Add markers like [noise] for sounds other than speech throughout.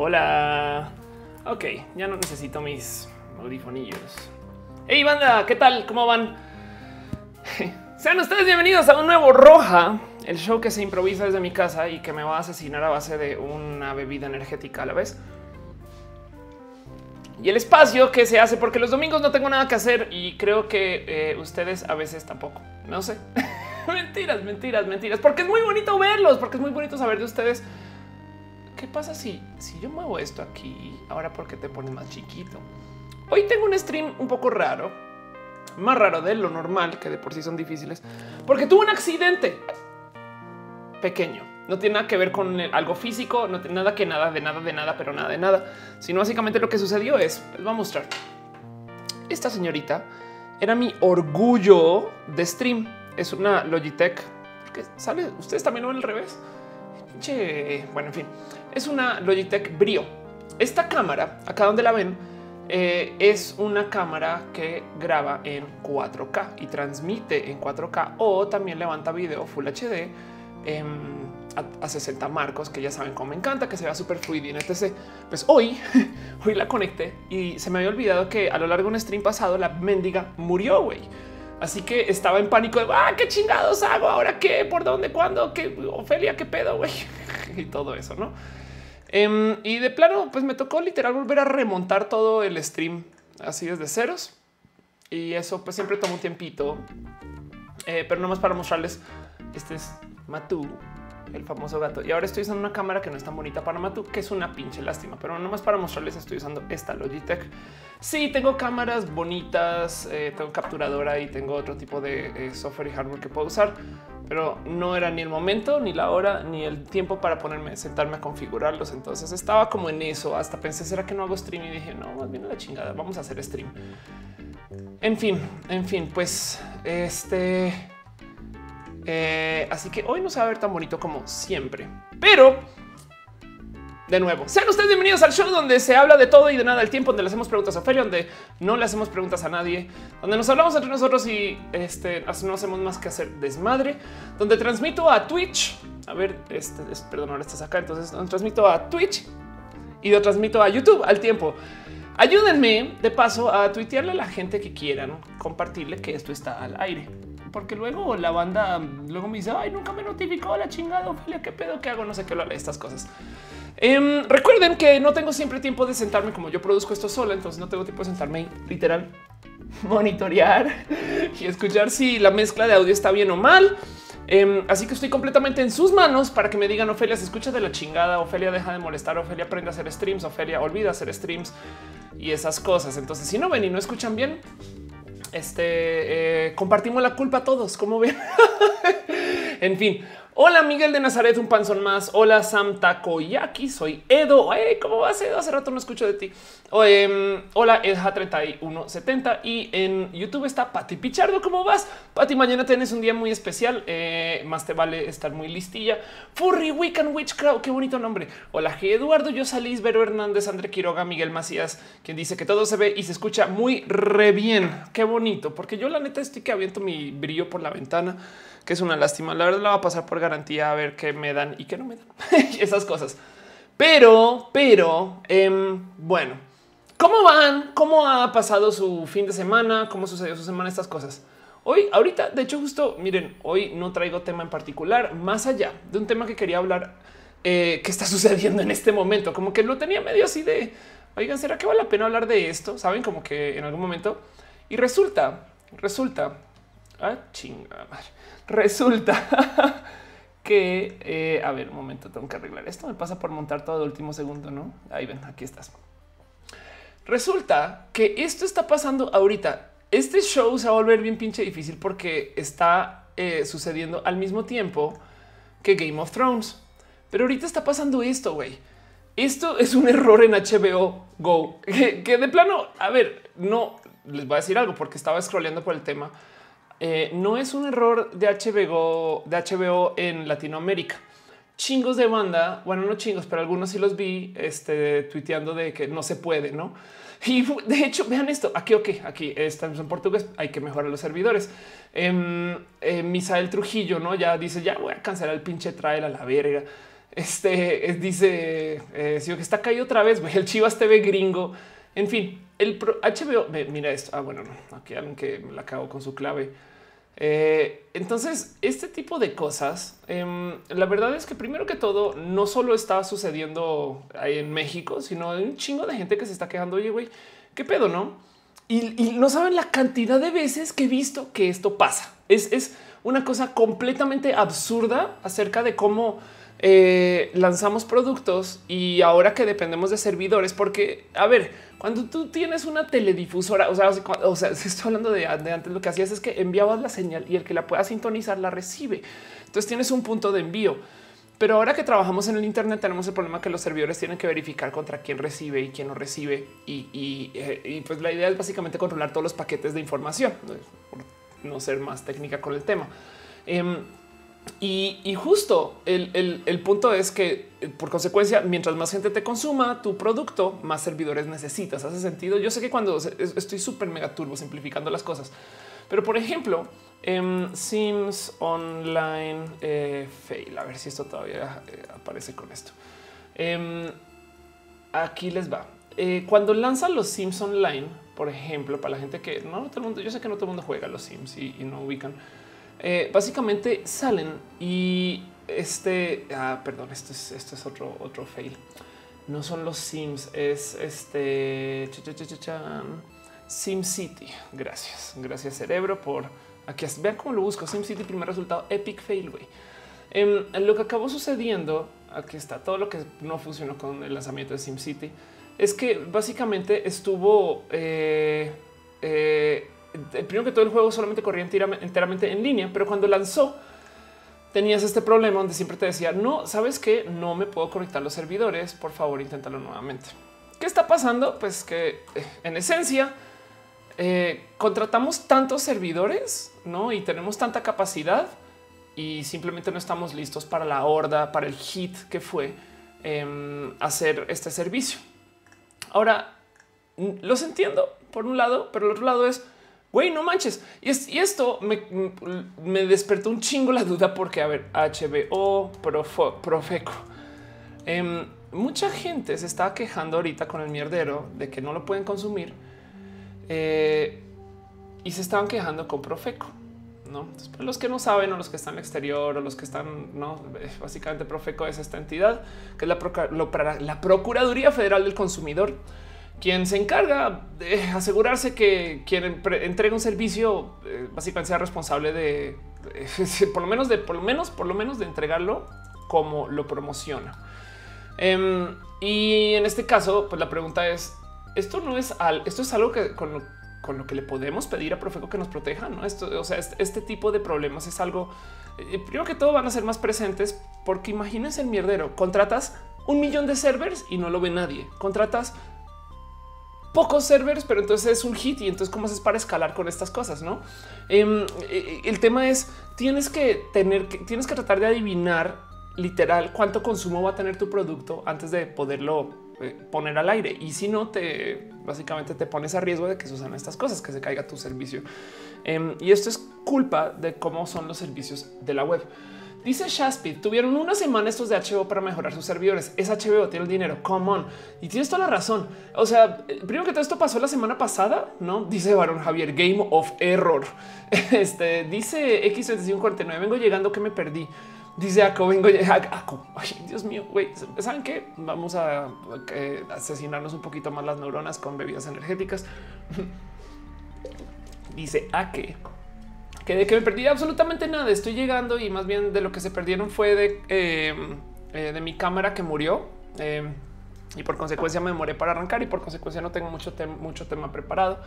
Hola. Ok, ya no necesito mis audifonillos. Hey banda, ¿qué tal? ¿Cómo van? [laughs] Sean ustedes bienvenidos a un nuevo Roja, el show que se improvisa desde mi casa y que me va a asesinar a base de una bebida energética a la vez. Y el espacio que se hace porque los domingos no tengo nada que hacer y creo que eh, ustedes a veces tampoco. No sé. [laughs] mentiras, mentiras, mentiras. Porque es muy bonito verlos, porque es muy bonito saber de ustedes. ¿Qué pasa si, si yo muevo esto aquí? Ahora porque te pones más chiquito. Hoy tengo un stream un poco raro, más raro de lo normal, que de por sí son difíciles, porque tuve un accidente pequeño. No tiene nada que ver con algo físico, no tiene nada que nada de nada de nada, pero nada de nada, sino básicamente lo que sucedió es, les voy a mostrar. Esta señorita era mi orgullo de stream. Es una Logitech que sale. Ustedes también lo ven al revés. Bueno, en fin, es una Logitech Brio. Esta cámara, acá donde la ven, eh, es una cámara que graba en 4K y transmite en 4K o también levanta video Full HD a, 60 marcos, que ya saben cómo me encanta, que se vea súper fluido y etc. Pues hoy, [laughs] hoy la conecté y se me había olvidado que a lo largo de un stream pasado la mendiga murió, güey. Así que estaba en pánico de ah, qué chingados hago ahora, qué, por dónde, cuándo, qué Ofelia, qué pedo, güey, [laughs] y todo eso, no? Em, y de plano, pues me tocó literal volver a remontar todo el stream así desde ceros. Y eso pues siempre toma un tiempito, eh, pero no más para mostrarles. Este es Matú, el famoso gato. Y ahora estoy usando una cámara que no es tan bonita para Matú, que es una pinche lástima, pero no más para mostrarles estoy usando esta Logitech. Sí, tengo cámaras bonitas, eh, tengo capturadora y tengo otro tipo de eh, software y hardware que puedo usar, pero no era ni el momento, ni la hora, ni el tiempo para ponerme, sentarme a configurarlos. Entonces estaba como en eso. Hasta pensé, ¿será que no hago stream? Y dije, no, más bien la chingada, vamos a hacer stream. En fin, en fin, pues este eh, así que hoy no se va a ver tan bonito como siempre, pero de nuevo, sean ustedes bienvenidos al show donde se habla de todo y de nada al tiempo, donde le hacemos preguntas a Ophelia, donde no le hacemos preguntas a nadie, donde nos hablamos entre nosotros y este, no hacemos más que hacer desmadre, donde transmito a Twitch. A ver, este, perdón, ahora estás acá. Entonces transmito a Twitch y lo transmito a YouTube al tiempo. Ayúdenme de paso a tuitearle a la gente que quieran compartirle que esto está al aire porque luego la banda luego me dice ay nunca me notificó la chingada Ophelia qué pedo que hago no sé qué hablar de estas cosas. Em, recuerden que no tengo siempre tiempo de sentarme como yo produzco esto sola entonces no tengo tiempo de sentarme y literal [laughs] monitorear y escuchar si la mezcla de audio está bien o mal. Em, así que estoy completamente en sus manos para que me digan Ofelia se escucha de la chingada Ofelia deja de molestar Ofelia aprende a hacer streams Ofelia olvida hacer streams y esas cosas entonces si no ven y no escuchan bien este eh, compartimos la culpa a todos, como ven. [laughs] en fin, Hola Miguel de Nazaret, un panzón más. Hola Sam Takoyaki, soy Edo. ¿Cómo vas Edo? Hace rato no escucho de ti. Em, hola Edja 3170 y en YouTube está Pati Pichardo. ¿Cómo vas? Pati, mañana tienes un día muy especial. Eh, más te vale estar muy listilla. Furry Weekend Witch Crowd. Qué bonito nombre. Hola G. Eduardo, yo salís, Vero Hernández, André Quiroga, Miguel Macías, quien dice que todo se ve y se escucha muy re bien. Qué bonito, porque yo la neta estoy que aviento mi brillo por la ventana que es una lástima. La verdad la va a pasar por garantía a ver qué me dan y qué no me dan [laughs] esas cosas. Pero, pero, em, bueno, ¿cómo van? ¿Cómo ha pasado su fin de semana? ¿Cómo sucedió su semana? Estas cosas. Hoy, ahorita, de hecho, justo miren, hoy no traigo tema en particular, más allá de un tema que quería hablar eh, que está [laughs] sucediendo en este momento. Como que lo tenía medio así de oigan, será que vale la pena hablar de esto? Saben, como que en algún momento y resulta, resulta, ah, chinga madre. Resulta [laughs] que, eh, a ver, un momento, tengo que arreglar esto. Me pasa por montar todo el último segundo, ¿no? Ahí ven, aquí estás. Resulta que esto está pasando ahorita. Este show se va a volver bien pinche difícil porque está eh, sucediendo al mismo tiempo que Game of Thrones. Pero ahorita está pasando esto, güey. Esto es un error en HBO Go [laughs] que, de plano, a ver, no les voy a decir algo porque estaba scrolleando por el tema eh, no es un error de HBO, en Latinoamérica. Chingos de banda, bueno, no chingos, pero algunos sí los vi este, tuiteando de que no se puede, no? Y de hecho, vean esto aquí, ok, aquí estamos en portugués. Hay que mejorar los servidores. Eh, Misael Trujillo, no ya dice ya voy a cancelar el pinche trail a la verga. Este dice eh, si que está caído otra vez. El Chivas TV gringo. En fin, el HBO. Mira esto. Ah, bueno, no. Aquí alguien que me la cago con su clave. Eh, entonces, este tipo de cosas, em, la verdad es que primero que todo, no solo está sucediendo ahí en México, sino hay un chingo de gente que se está quejando. Oye, güey, qué pedo, no? Y, no saben la cantidad de veces que he visto que esto pasa. Es, es una cosa completamente absurda acerca de cómo eh, lanzamos productos y ahora que dependemos de servidores, porque a ver, cuando tú tienes una teledifusora, o sea, o [laughs] estoy hablando de, antes, lo que hacías es que enviabas la señal y el que la pueda sintonizar la recibe. Entonces tienes un punto de envío. Pero ahora que trabajamos en el Internet tenemos el problema que los servidores tienen que verificar contra quién recibe y quién no recibe. Y, eh, pues la idea es básicamente controlar todos los paquetes de información, por no ser más técnica con el tema. Em, y, justo el, punto es que eh, por consecuencia, mientras más gente te consuma tu producto, más servidores necesitas. Hace sentido. Yo sé que cuando estoy súper mega turbo simplificando las cosas, pero por ejemplo, en Sims Online eh, Fail, a ver si esto todavía eh, aparece con esto. Em, aquí les va. cuando lanzan los Sims Online, por ejemplo, para la gente que no, todo el mundo, yo sé que no todo el mundo juega los Sims y no ubican eh, básicamente salen y este, ah, perdón, esto es, esto es otro, otro fail. No son los Sims, es este Sim City. Gracias, gracias cerebro por aquí. Vean cómo lo busco. Sim City, primer resultado, epic fail. Güey. Em, lo que acabó sucediendo, aquí está todo lo que no funcionó con el lanzamiento de Sim City, es que básicamente estuvo eh, eh, primero que todo el juego solamente corría enteramente en línea, pero cuando lanzó tenías este problema donde siempre te decía, no, sabes que no me puedo conectar los servidores, por favor, inténtalo nuevamente. ¿Qué está pasando? Pues que eh, en esencia eh, contratamos tantos servidores ¿no? y tenemos tanta capacidad y simplemente no estamos listos para la horda, para el hit que fue em, hacer este servicio. Ahora, los entiendo por un lado, pero el otro lado es, Güey, no manches. Y, esto me, despertó un chingo la duda porque, a ver, HBO, Profeco. Em, mucha gente se está quejando ahorita con el mierdero de que no lo pueden consumir eh, y se estaban quejando con Profeco. No, los que no saben o los que están en el exterior o los que están, no, eh, básicamente Profeco es esta entidad que es la, la Procuraduría Federal del Consumidor quien se encarga de asegurarse que quien entrega un servicio eh, básicamente sea responsable de, [laughs] por lo menos de por lo menos por lo menos de entregarlo como lo promociona. Em, y en este caso, pues la pregunta es: esto no es al, esto es algo que con lo, que le podemos pedir a Profeco que nos proteja. No, esto, o sea, este, este tipo de problemas es algo. Eh, primero que todo, van a ser más presentes porque imagínense el mierdero. Contratas un millón de servers y no lo ve nadie. Contratas pocos servers, pero entonces es un hit. Y entonces, ¿cómo haces para escalar con estas cosas? No, em, eh, el tema es tienes que tener que tienes que tratar de adivinar literal cuánto consumo va a tener tu producto antes de poderlo eh, poner al aire. Y si no, te básicamente te pones a riesgo de que sucedan estas cosas, que se caiga tu servicio. Em, y esto es culpa de cómo son los servicios de la web. Dice Shaspid, tuvieron una semana estos de HBO para mejorar sus servidores. Es HBO, tiene el dinero. Come on. Y tienes toda la razón. O sea, eh, primero que todo esto pasó la semana pasada, no dice Baron Javier, Game of Error. [laughs] Este dice X3549. Vengo llegando que me perdí. Dice Aco, vengo Aco. Ay, Dios mío, güey. ¿Saben qué? Vamos a asesinarnos un poquito más las neuronas con bebidas energéticas. [laughs] dice a que de que me perdí absolutamente nada. Estoy llegando y más bien de lo que se perdieron fue de, em, eh, de mi cámara que murió em, y por consecuencia me demoré para arrancar y por consecuencia no tengo mucho, mucho tema preparado.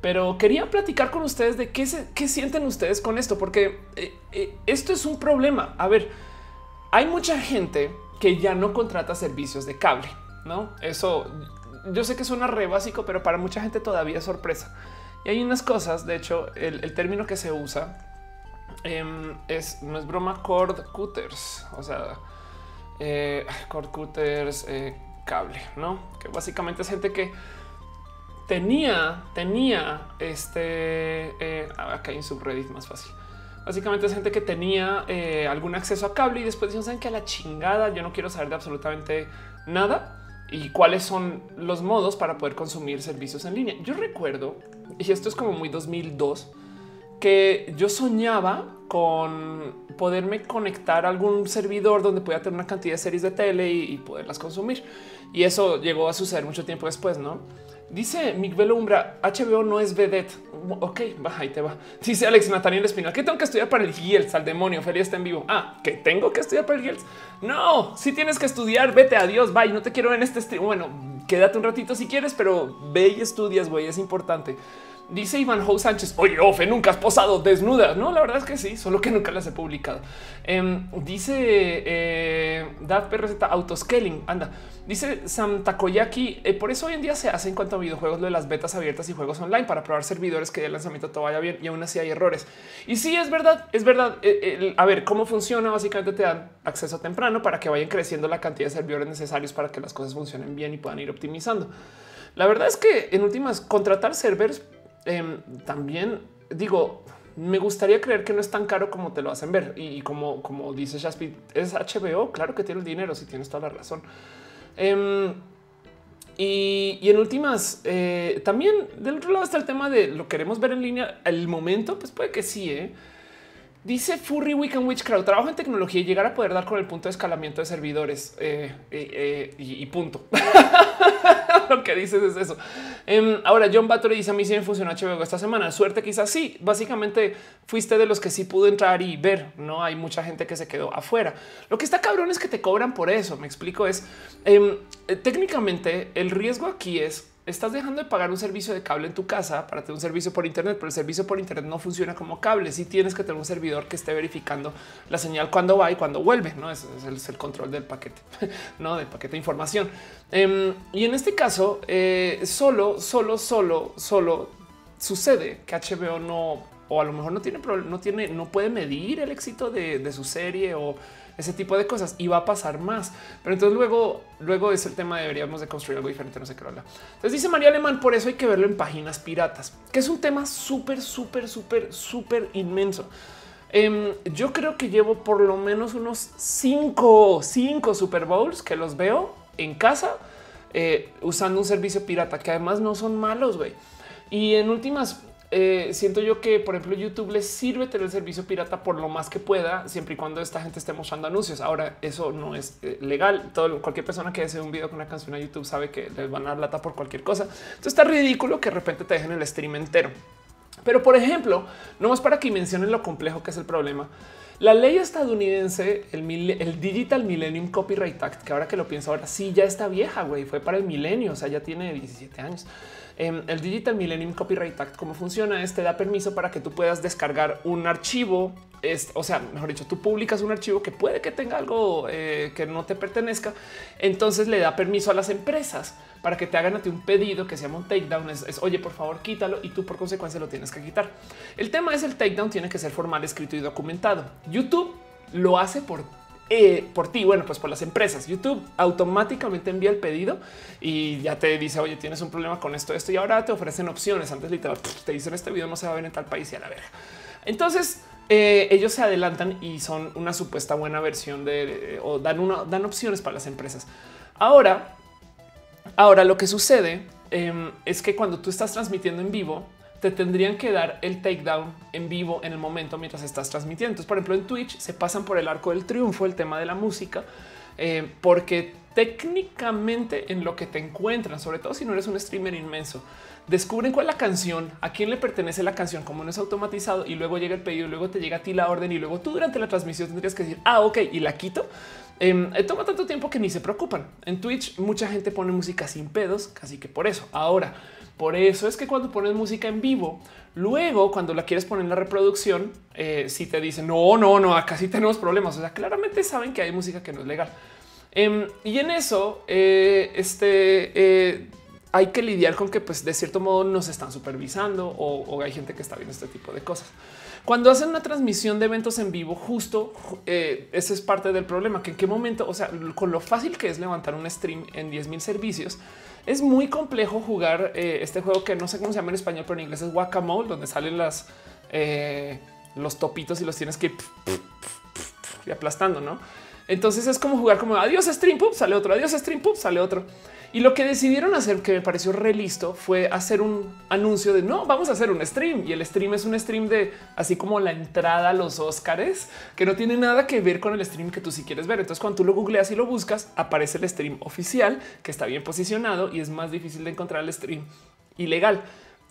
Pero quería platicar con ustedes de qué, qué sienten ustedes con esto, porque eh, eh, esto es un problema. A ver, hay mucha gente que ya no contrata servicios de cable, ¿no? Eso yo sé que suena re básico, pero para mucha gente todavía es sorpresa. Y hay unas cosas, de hecho, el, término que se usa em, es, no es broma, cord cutters, o sea, eh, cord cutters, eh, cable, ¿no? Que básicamente es gente que tenía, tenía este, eh, acá hay un subreddit más fácil, Básicamente es gente que tenía eh, algún acceso a cable y después saben que a la chingada yo no quiero saber de absolutamente nada y cuáles son los modos para poder consumir servicios en línea. Yo recuerdo, y esto es como muy 2002, que yo soñaba con poderme conectar a algún servidor donde pueda tener una cantidad de series de tele y, poderlas consumir. Y eso llegó a suceder mucho tiempo después, ¿no? Dice Miguel Umbra, HBO no es vedette. Ok, va, ahí te va. Dice Alex Nathaniel Espinal, ¿qué tengo que estudiar para el GIELS? Al demonio, Feliz está en vivo. Ah, ¿que tengo que estudiar para el GIELS? No, si tienes que estudiar, vete, adiós, bye, no te quiero en este stream. Bueno, quédate un ratito si quieres, pero ve y estudias, güey, es importante. Dice Iván Ho Sánchez, oye, Ofe, nunca has posado desnuda. No, la verdad es que sí, solo que nunca las he publicado. Em, dice eh, Dav PRZ Autoscaling. Anda, dice Sam Takoyaki. Eh, por eso hoy en día se hace en cuanto a videojuegos lo de las betas abiertas y juegos online para probar servidores que el lanzamiento todo vaya bien y aún así hay errores. Y sí, es verdad, es verdad. Eh, a ver cómo funciona. Básicamente te dan acceso temprano para que vayan creciendo la cantidad de servidores necesarios para que las cosas funcionen bien y puedan ir optimizando. La verdad es que en últimas contratar servers Em, también digo, me gustaría creer que no es tan caro como te lo hacen ver. Y como, como dice Shaspi, es HBO. Claro que tiene el dinero, si tienes toda la razón. Em, y, en últimas, eh, también del otro lado está el tema de lo queremos ver en línea. El momento, pues puede que sí. ¿eh? Dice Furry Weekend Witch Crowd, trabajo en tecnología y llegar a poder dar con el punto de escalamiento de servidores eh, y, punto. [laughs] lo que dices es eso. Em, ahora, John Battery dice a mí si me funcionó HBO esta semana. Suerte, quizás sí. Básicamente fuiste de los que sí pudo entrar y ver. No hay mucha gente que se quedó afuera. Lo que está cabrón es que te cobran por eso. Me explico. Es em, eh, técnicamente el riesgo aquí es estás dejando de pagar un servicio de cable en tu casa para tener un servicio por Internet, pero el servicio por Internet no funciona como cable. Si tienes que tener un servidor que esté verificando la señal cuando va y cuando vuelve. No es, el, control del paquete, [laughs] no del paquete de información. Em, y en este caso, eh, solo, solo, solo, solo sucede que HBO no, o a lo mejor no tiene, no tiene, no puede medir el éxito de, de su serie o ese tipo de cosas y va a pasar más. Pero entonces luego, luego es el tema deberíamos de construir algo diferente. No sé qué habla. Entonces dice María Alemán, por eso hay que verlo en páginas piratas, que es un tema súper, súper, súper, súper inmenso. Em, yo creo que llevo por lo menos unos cinco, cinco Super Bowls que los veo en casa eh, usando un servicio pirata que además no son malos. güey. Y en últimas, eh, siento yo que, por ejemplo, YouTube les sirve tener el servicio pirata por lo más que pueda, siempre y cuando esta gente esté mostrando anuncios. Ahora, eso no es eh, legal. Todo, cualquier persona que hace un video con una canción a YouTube sabe que les van a dar lata por cualquier cosa. Entonces está ridículo que de repente te dejen el stream entero. Pero, por ejemplo, no más para que mencionen lo complejo que es el problema. La ley estadounidense, el, el, Digital Millennium Copyright Act, que ahora que lo pienso ahora sí ya está vieja, güey, fue para el milenio, o sea, ya tiene 17 años. Em, el Digital Millennium Copyright Act, cómo funciona es te da permiso para que tú puedas descargar un archivo. o sea, mejor dicho, tú publicas un archivo que puede que tenga algo eh, que no te pertenezca. Entonces le da permiso a las empresas para que te hagan a ti un pedido que se llama un takedown. Es, es oye, por favor, quítalo y tú por consecuencia lo tienes que quitar. El tema es el takedown tiene que ser formal, escrito y documentado. YouTube lo hace por eh, por ti, bueno, pues por las empresas. YouTube automáticamente envía el pedido y ya te dice, oye, tienes un problema con esto, esto y ahora te ofrecen opciones. Antes literal te dicen este video no se va a ver en tal país y a la verga. Entonces eh, ellos se adelantan y son una supuesta buena versión de, o dan una, dan opciones para las empresas. Ahora, ahora lo que sucede em, es que cuando tú estás transmitiendo en vivo, te tendrían que dar el takedown en vivo en el momento mientras estás transmitiendo. Entonces, por ejemplo, en Twitch se pasan por el arco del triunfo el tema de la música, eh, porque técnicamente en lo que te encuentran, sobre todo si no eres un streamer inmenso, descubren cuál es la canción, a quién le pertenece la canción, como no es automatizado y luego llega el pedido, luego te llega a ti la orden y luego tú durante la transmisión tendrías que decir, ah, ok, y la quito. Eh, toma tanto tiempo que ni se preocupan. En Twitch mucha gente pone música sin pedos, casi que por eso. Ahora, por eso es que cuando pones música en vivo, luego cuando la quieres poner en la reproducción, eh, si te dicen no, no, no, acá sí tenemos problemas. O sea, claramente saben que hay música que no es legal. Em, y en eso, eh, este eh, hay que lidiar con que, pues, de cierto modo nos están supervisando o, hay gente que está viendo este tipo de cosas. Cuando hacen una transmisión de eventos en vivo, justo ese es parte del problema, que en qué momento, o sea, con lo fácil que es levantar un stream en 10 mil servicios, es muy complejo jugar eh, este juego que no sé cómo se llama en español, pero en inglés es Guacamole, donde salen eh, los topitos y los tienes que ir aplastando, ¿no? Entonces es como jugar como adiós stream, pop, sale otro, adiós stream, pop, sale otro. Y lo que decidieron hacer, que me pareció re listo, fue hacer un anuncio de no, vamos a hacer un stream. Y el stream es un stream de así como la entrada a los Óscares, que no tiene nada que ver con el stream que tú sí quieres ver. Entonces, cuando tú lo googleas y lo buscas, aparece el stream oficial que está bien posicionado y es más difícil de encontrar el stream ilegal,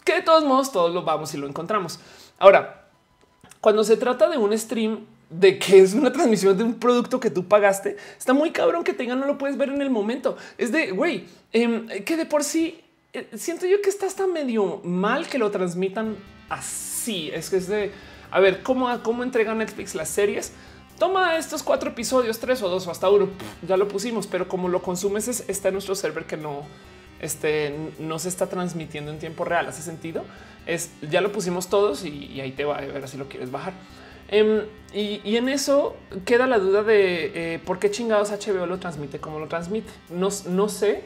que de todos modos todos lo vamos y lo encontramos. Ahora, cuando se trata de un stream, de que es una transmisión de un producto que tú pagaste, está muy cabrón que tenga, no lo puedes ver en el momento. Es de güey, em, que de por sí eh, siento yo que está hasta medio mal que lo transmitan así. Es que es de a ver cómo, cómo entrega Netflix las series. Toma estos cuatro episodios, tres o dos o hasta uno. Ya lo pusimos, pero como lo consumes, está en nuestro server que no, este, no se está transmitiendo en tiempo real. Hace sentido. Es ya lo pusimos todos y, y ahí te va a ver si lo quieres bajar. Em, y, en eso queda la duda de eh, por qué chingados HBO lo transmite como lo transmite. No, sé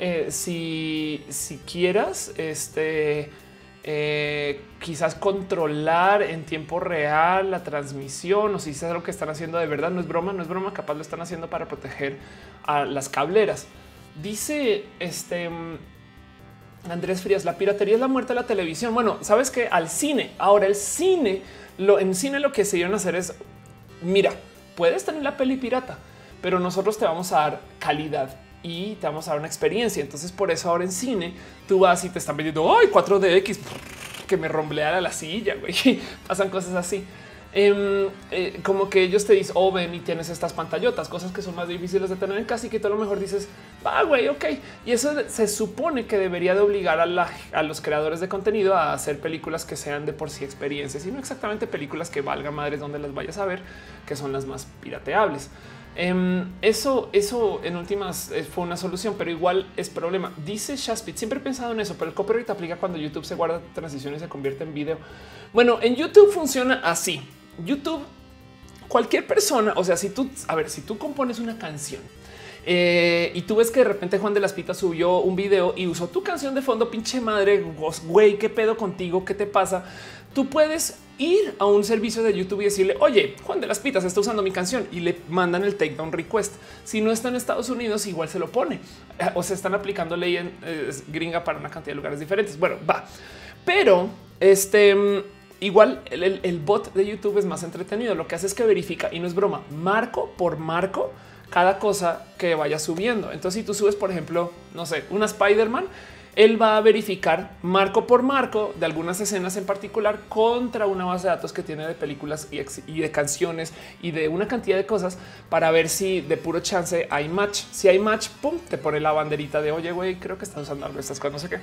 eh, si, quieras este, eh, quizás controlar en tiempo real la transmisión o si es algo que están haciendo de verdad. No es broma, no es broma. Capaz lo están haciendo para proteger a las cableras. Dice este Andrés Frías, la piratería es la muerte de la televisión. Bueno, sabes que al cine, ahora el cine lo, en cine lo que se iban a hacer es, mira, puedes tener la peli pirata, pero nosotros te vamos a dar calidad y te vamos a dar una experiencia. Entonces por eso ahora en cine tú vas y te están vendiendo, ay, 4DX, que me rombleara la silla, güey. [laughs] Pasan cosas así. Em, eh, como que ellos te dicen, oh, y tienes estas pantallotas, cosas que son más difíciles de tener en casa y que tú a lo mejor dices, va, güey, ok. Y eso se supone que debería de obligar a, los creadores de contenido a hacer películas que sean de por sí experiencias y no exactamente películas que valgan madres donde las vayas a ver, que son las más pirateables. Em, eso, eso en últimas eh, fue una solución, pero igual es problema. Dice Shaspit, siempre he pensado en eso, pero el copyright aplica cuando YouTube se guarda transición y se convierte en video. Bueno, en YouTube funciona así. YouTube, cualquier persona, o sea, si tú, a ver, si tú compones una canción eh, y tú ves que de repente Juan de las Pitas subió un video y usó tu canción de fondo, pinche madre, güey, qué pedo contigo, qué te pasa. Tú puedes ir a un servicio de YouTube y decirle, oye, Juan de las Pitas está usando mi canción y le mandan el takedown request. Si no está en Estados Unidos, igual se lo pone eh, o se están aplicando ley en eh, gringa para una cantidad de lugares diferentes. Bueno, va, pero este Igual el, bot de YouTube es más entretenido. Lo que hace es que verifica y no es broma, marco por marco cada cosa que vaya subiendo. Entonces, si tú subes, por ejemplo, no sé, una Spider-Man, él va a verificar marco por marco de algunas escenas en particular contra una base de datos que tiene de películas y, de canciones y de una cantidad de cosas para ver si de puro chance hay match. Si hay match, pum, te pone la banderita de oye, güey, creo que estás usando algo, estas cosas, no sé qué.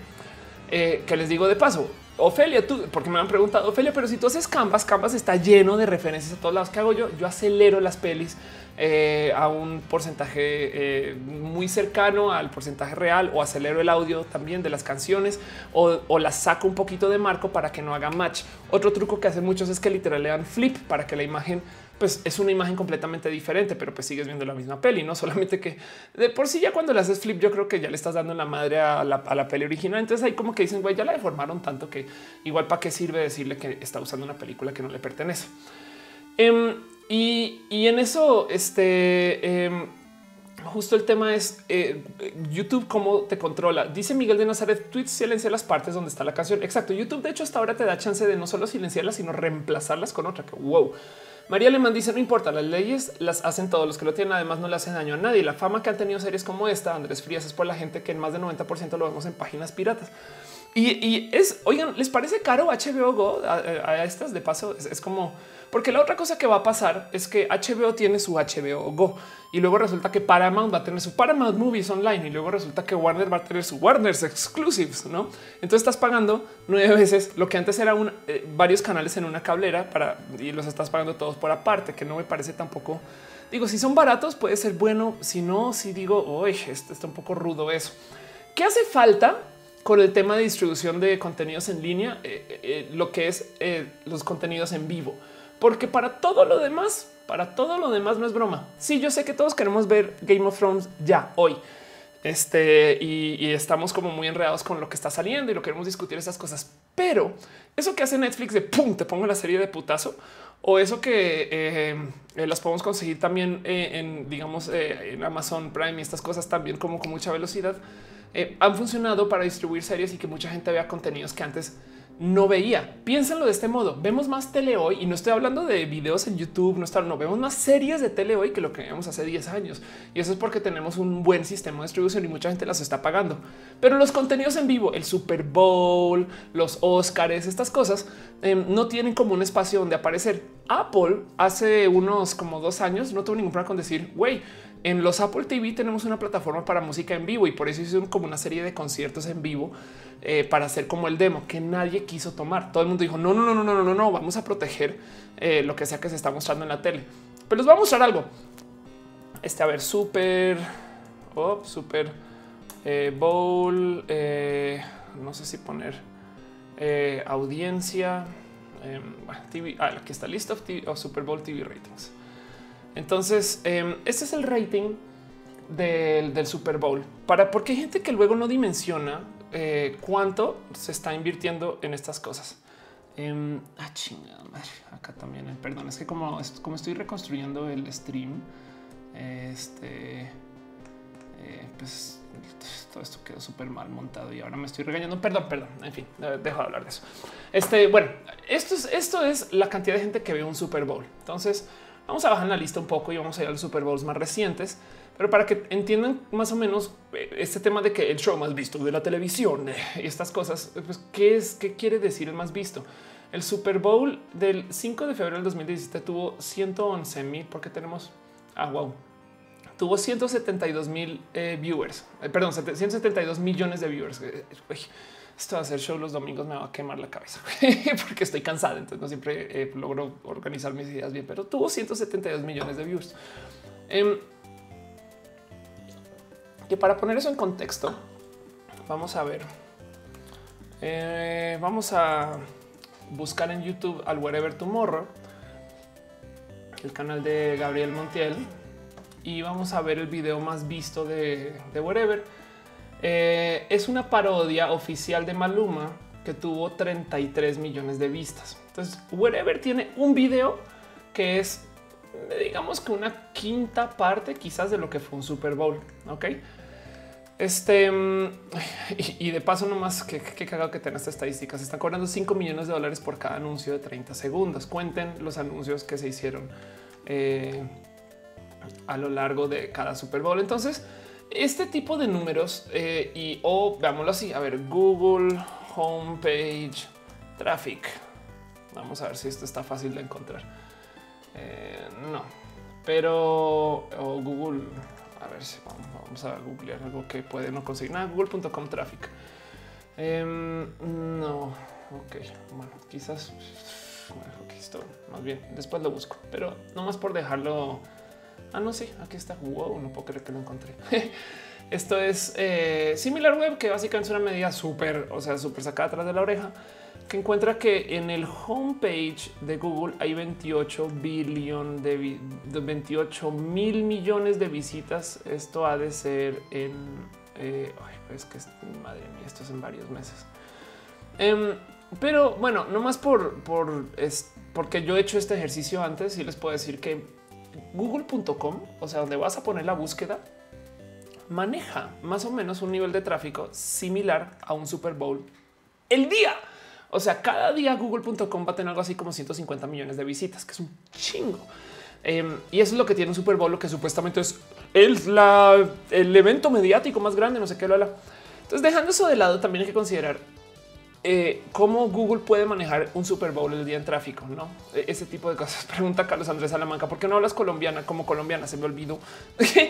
Eh, que les digo de paso, Ofelia, tú, porque me han preguntado, Ofelia, pero si tú haces Canvas, Canvas está lleno de referencias a todos lados. ¿Qué hago yo? Yo acelero las pelis eh, a un porcentaje eh, muy cercano al porcentaje real o acelero el audio también de las canciones o, o, las saco un poquito de marco para que no haga match. Otro truco que hacen muchos es que literal le dan flip para que la imagen pues es una imagen completamente diferente, pero pues sigues viendo la misma peli, no solamente que de por sí ya cuando le haces flip, yo creo que ya le estás dando la madre a la, peli original. Entonces ahí como que dicen, güey, ya la deformaron tanto que igual para qué sirve decirle que está usando una película que no le pertenece. Em, y, en eso, este em, justo el tema es eh, YouTube cómo te controla. Dice Miguel de Nazaret, Twitch silencia las partes donde está la canción. Exacto. YouTube, de hecho, hasta ahora te da chance de no solo silenciarlas, sino reemplazarlas con otra. Que wow. María Alemán dice no importa, las leyes las hacen todos los que lo tienen. Además, no le hacen daño a nadie. La fama que han tenido series como esta, Andrés Frías, es por la gente que en más del 90% lo vemos en páginas piratas. Y, es, oigan, ¿les parece caro HBO Go a, estas? De paso, es como porque la otra cosa que va a pasar es que HBO tiene su HBO Go y luego resulta que Paramount va a tener su Paramount Movies online y luego resulta que Warner va a tener su Warner's Exclusives, ¿no? Entonces estás pagando nueve veces lo que antes era eh, varios canales en una cablera para y los estás pagando todos por aparte, que no me parece tampoco. Digo, si son baratos puede ser bueno, si no, si digo, oye, esto está un poco rudo eso. ¿Qué hace falta? con el tema de distribución de contenidos en línea, eh, eh, lo que es los contenidos en vivo porque para todo lo demás, para todo lo demás no es broma. Sí, yo sé que todos queremos ver Game of Thrones ya hoy. Este y, estamos como muy enredados con lo que está saliendo y lo queremos discutir esas cosas. Pero eso que hace Netflix de pum, te pongo la serie de putazo o eso que eh, eh, las podemos conseguir también eh, en, digamos, en Amazon Prime y estas cosas también como con mucha velocidad han funcionado para distribuir series y que mucha gente vea contenidos que antes no veía. Piénsenlo de este modo. Vemos más tele hoy y no estoy hablando de videos en YouTube, no está, no vemos más series de tele hoy que lo que vemos hace 10 años. Y eso es porque tenemos un buen sistema de distribución y mucha gente las está pagando. Pero los contenidos en vivo, el Super Bowl, los Oscars, estas cosas em, no tienen como un espacio donde aparecer. Apple hace unos como dos años no tuvo ningún problema con decir, güey, en los Apple TV tenemos una plataforma para música en vivo y por eso hicieron como una serie de conciertos en vivo eh, para hacer como el demo que nadie quiso tomar. Todo el mundo dijo no, no, no, no, no, no, no, vamos a proteger eh, lo que sea que se está mostrando en la tele. Pero les voy a mostrar algo. Este, a ver, super, oh, super eh, bowl. no sé si poner audiencia. Em, TV, ah, aquí está list of, TV, Super Bowl TV ratings. Entonces, em, este es el rating del, Super Bowl para porque hay gente que luego no dimensiona eh, cuánto se está invirtiendo en estas cosas. Eh, ah, chingada madre. Acá también, eh, perdón, es que como, como estoy reconstruyendo el stream, este, eh, pues todo esto quedó súper mal montado y ahora me estoy regañando. Perdón, perdón. En fin, dejo de hablar de eso. Este, bueno, esto es, esto es la cantidad de gente que ve un Super Bowl. Entonces, vamos a bajar la lista un poco y vamos a ir a los Super Bowls más recientes. Pero para que entiendan más o menos eh, este tema de que el show más visto de la televisión eh, y estas cosas, pues qué es, qué quiere decir el más visto. El Super Bowl del 5 de febrero del 2017 tuvo 111 mil porque tenemos, ah, wow, tuvo 172 mil eh, viewers, perdón, 172 millones de viewers. Esto a ser show los domingos me va a quemar la cabeza [laughs] porque estoy cansado. Entonces no siempre logro organizar mis ideas bien, pero tuvo 172 millones de viewers. Em, que para poner eso en contexto, vamos a ver. Eh, vamos a buscar en YouTube al Wherever Tomorrow, el canal de Gabriel Montiel, y vamos a ver el video más visto de, de Wherever. Eh, es una parodia oficial de Maluma que tuvo 33 millones de vistas. Entonces, Wherever tiene un video que es, digamos que una quinta parte quizás de lo que fue un Super Bowl. Ok. Este mm, [laughs] y, de paso, nomás que, que cagado que tenga esta estadística. Se están cobrando 5 millones de dólares por cada anuncio de 30 segundos. Cuenten los anuncios que se hicieron eh, a lo largo de cada Super Bowl. Entonces, este tipo de números eh, y o veámoslo así. A ver, Google homepage traffic. Vamos a ver si esto está fácil de encontrar. Eh, no, pero o Google a ver si vamos, a googlear algo que puede no conseguir nada. Google.com traffic. Em, no, ok, bueno, quizás estoy más bien. Después lo busco, pero no más por dejarlo. Ah, no, sí, aquí está. Wow, no puedo creer que lo encontré. [laughs] Esto es eh, similar web, que básicamente es una medida súper, o sea, súper sacada atrás de la oreja que encuentra que en el homepage de Google hay 28 billón de, 28 mil millones de visitas. Esto ha de ser en eh, es que madre mía, esto es en varios meses. Em, pero bueno, no más por, por es porque yo he hecho este ejercicio antes y les puedo decir que google.com, o sea, donde vas a poner la búsqueda, maneja más o menos un nivel de tráfico similar a un Super Bowl el día. O sea, cada día google.com va a tener algo así como 150 millones de visitas, que es un chingo. Em, y eso es lo que tiene un Super Bowl, lo que supuestamente es el, evento mediático más grande, no sé qué lo. Entonces, dejando eso de lado, también hay que considerar eh, cómo Google puede manejar un Super Bowl el día en tráfico, no e, ese tipo de cosas. [laughs] Pregunta Carlos Andrés Salamanca, ¿por qué no hablas colombiana como colombiana? Se me olvidó. [laughs]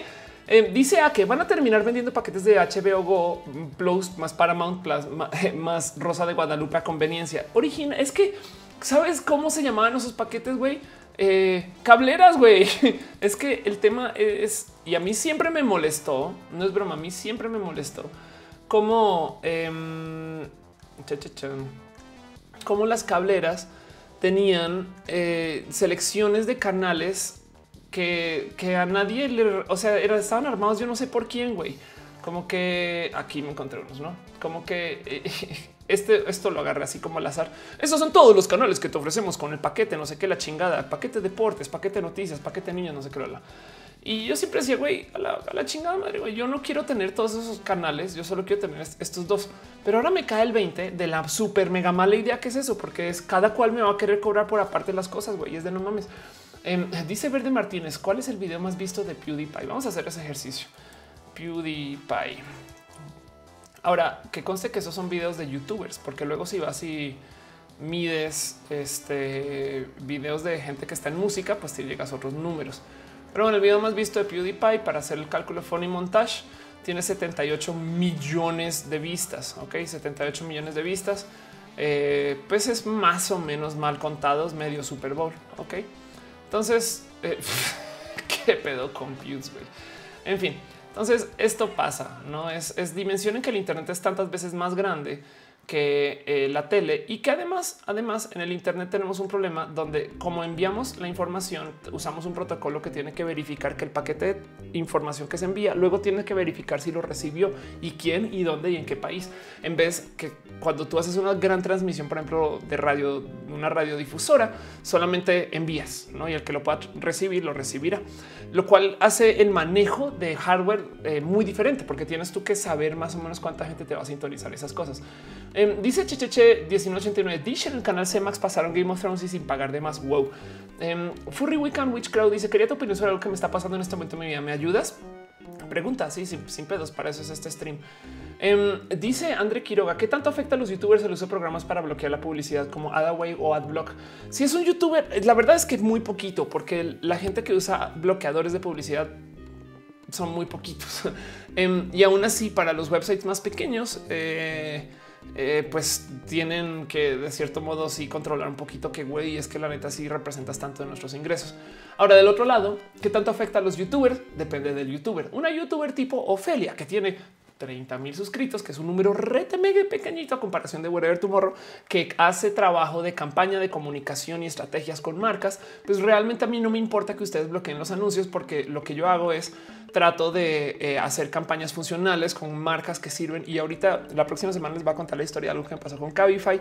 Eh, dice a que van a terminar vendiendo paquetes de HBO Go Plus más Paramount Plus [laughs] más, Rosa de Guadalupe a conveniencia. Origina es que sabes cómo se llamaban esos paquetes, güey. Eh, cableras, güey. Es que el tema es y a mí siempre me molestó. No es broma. A mí siempre me molestó como, eh, como las cableras tenían eh, selecciones de canales que, a nadie le, o sea, estaban armados. Yo no sé por quién, güey. como que aquí me encontré unos, no como que eh, [laughs] este, esto lo agarré así como al azar. Esos son todos los canales que te ofrecemos con el paquete, no sé qué, la chingada, paquete deportes, paquete noticias, paquete niños, no sé qué. Y yo siempre decía, güey, a la, chingada madre, güey, yo no quiero tener todos esos canales, yo solo quiero tener estos dos. Pero ahora me cae el 20 de la súper mega mala idea que es eso, porque es cada cual me va a querer cobrar por aparte las cosas, güey, es de no mames. Em, dice Verde Martínez, ¿cuál es el video más visto de PewDiePie? Vamos a hacer ese ejercicio. PewDiePie. Ahora, que conste que esos son videos de youtubers, porque luego si vas y mides este videos de gente que está en música, pues te llegas a otros números. Pero bueno, el video más visto de PewDiePie para hacer el cálculo funny montage tiene 78 millones de vistas. Ok, 78 millones de vistas. Eh, pues es más o menos mal contados medio Super Bowl. Ok, entonces eh, [laughs] qué pedo con Pews. En fin, entonces esto pasa, no es, es dimensión que el Internet es tantas veces más grande que eh, la tele y que además, además en el Internet tenemos un problema donde como enviamos la información, usamos un protocolo que tiene que verificar que el paquete de información que se envía luego tiene que verificar si lo recibió y quién y dónde y en qué país. En vez que cuando tú haces una gran transmisión, por ejemplo, de radio, una radiodifusora, solamente envías ¿no? y el que lo pueda recibir lo recibirá, lo cual hace el manejo de hardware eh, muy diferente porque tienes tú que saber más o menos cuánta gente te va a sintonizar esas cosas. Em, dice Checheche 1989 Dish en el canal CMAX pasaron Game of Thrones y sin pagar de más. Wow. Um, Furry Weekend Witch Crowd dice quería tu opinión sobre algo que me está pasando en este momento en mi vida. ¿Me ayudas? Pregunta sí, sin, pedos. Para eso es este stream. Um, dice André Quiroga ¿qué tanto afecta a los youtubers el uso de programas para bloquear la publicidad como AdaWay o AdBlock? Si es un youtuber, la verdad es que muy poquito, porque la gente que usa bloqueadores de publicidad son muy poquitos. [laughs] y aún así, para los websites más pequeños, eh, eh, pues tienen que de cierto modo sí controlar un poquito que güey es que la neta sí representas tanto de nuestros ingresos. Ahora del otro lado, ¿qué tanto afecta a los youtubers? Depende del youtuber. Una youtuber tipo Ofelia que tiene 30 mil suscritos, que es un número rete mega pequeñito a comparación de Wherever Tomorrow, que hace trabajo de campaña de comunicación y estrategias con marcas. Pues realmente a mí no me importa que ustedes bloqueen los anuncios porque lo que yo hago es trato de eh, hacer campañas funcionales con marcas que sirven. Y ahorita la próxima semana les va a contar la historia de algo que me pasó con Cabify,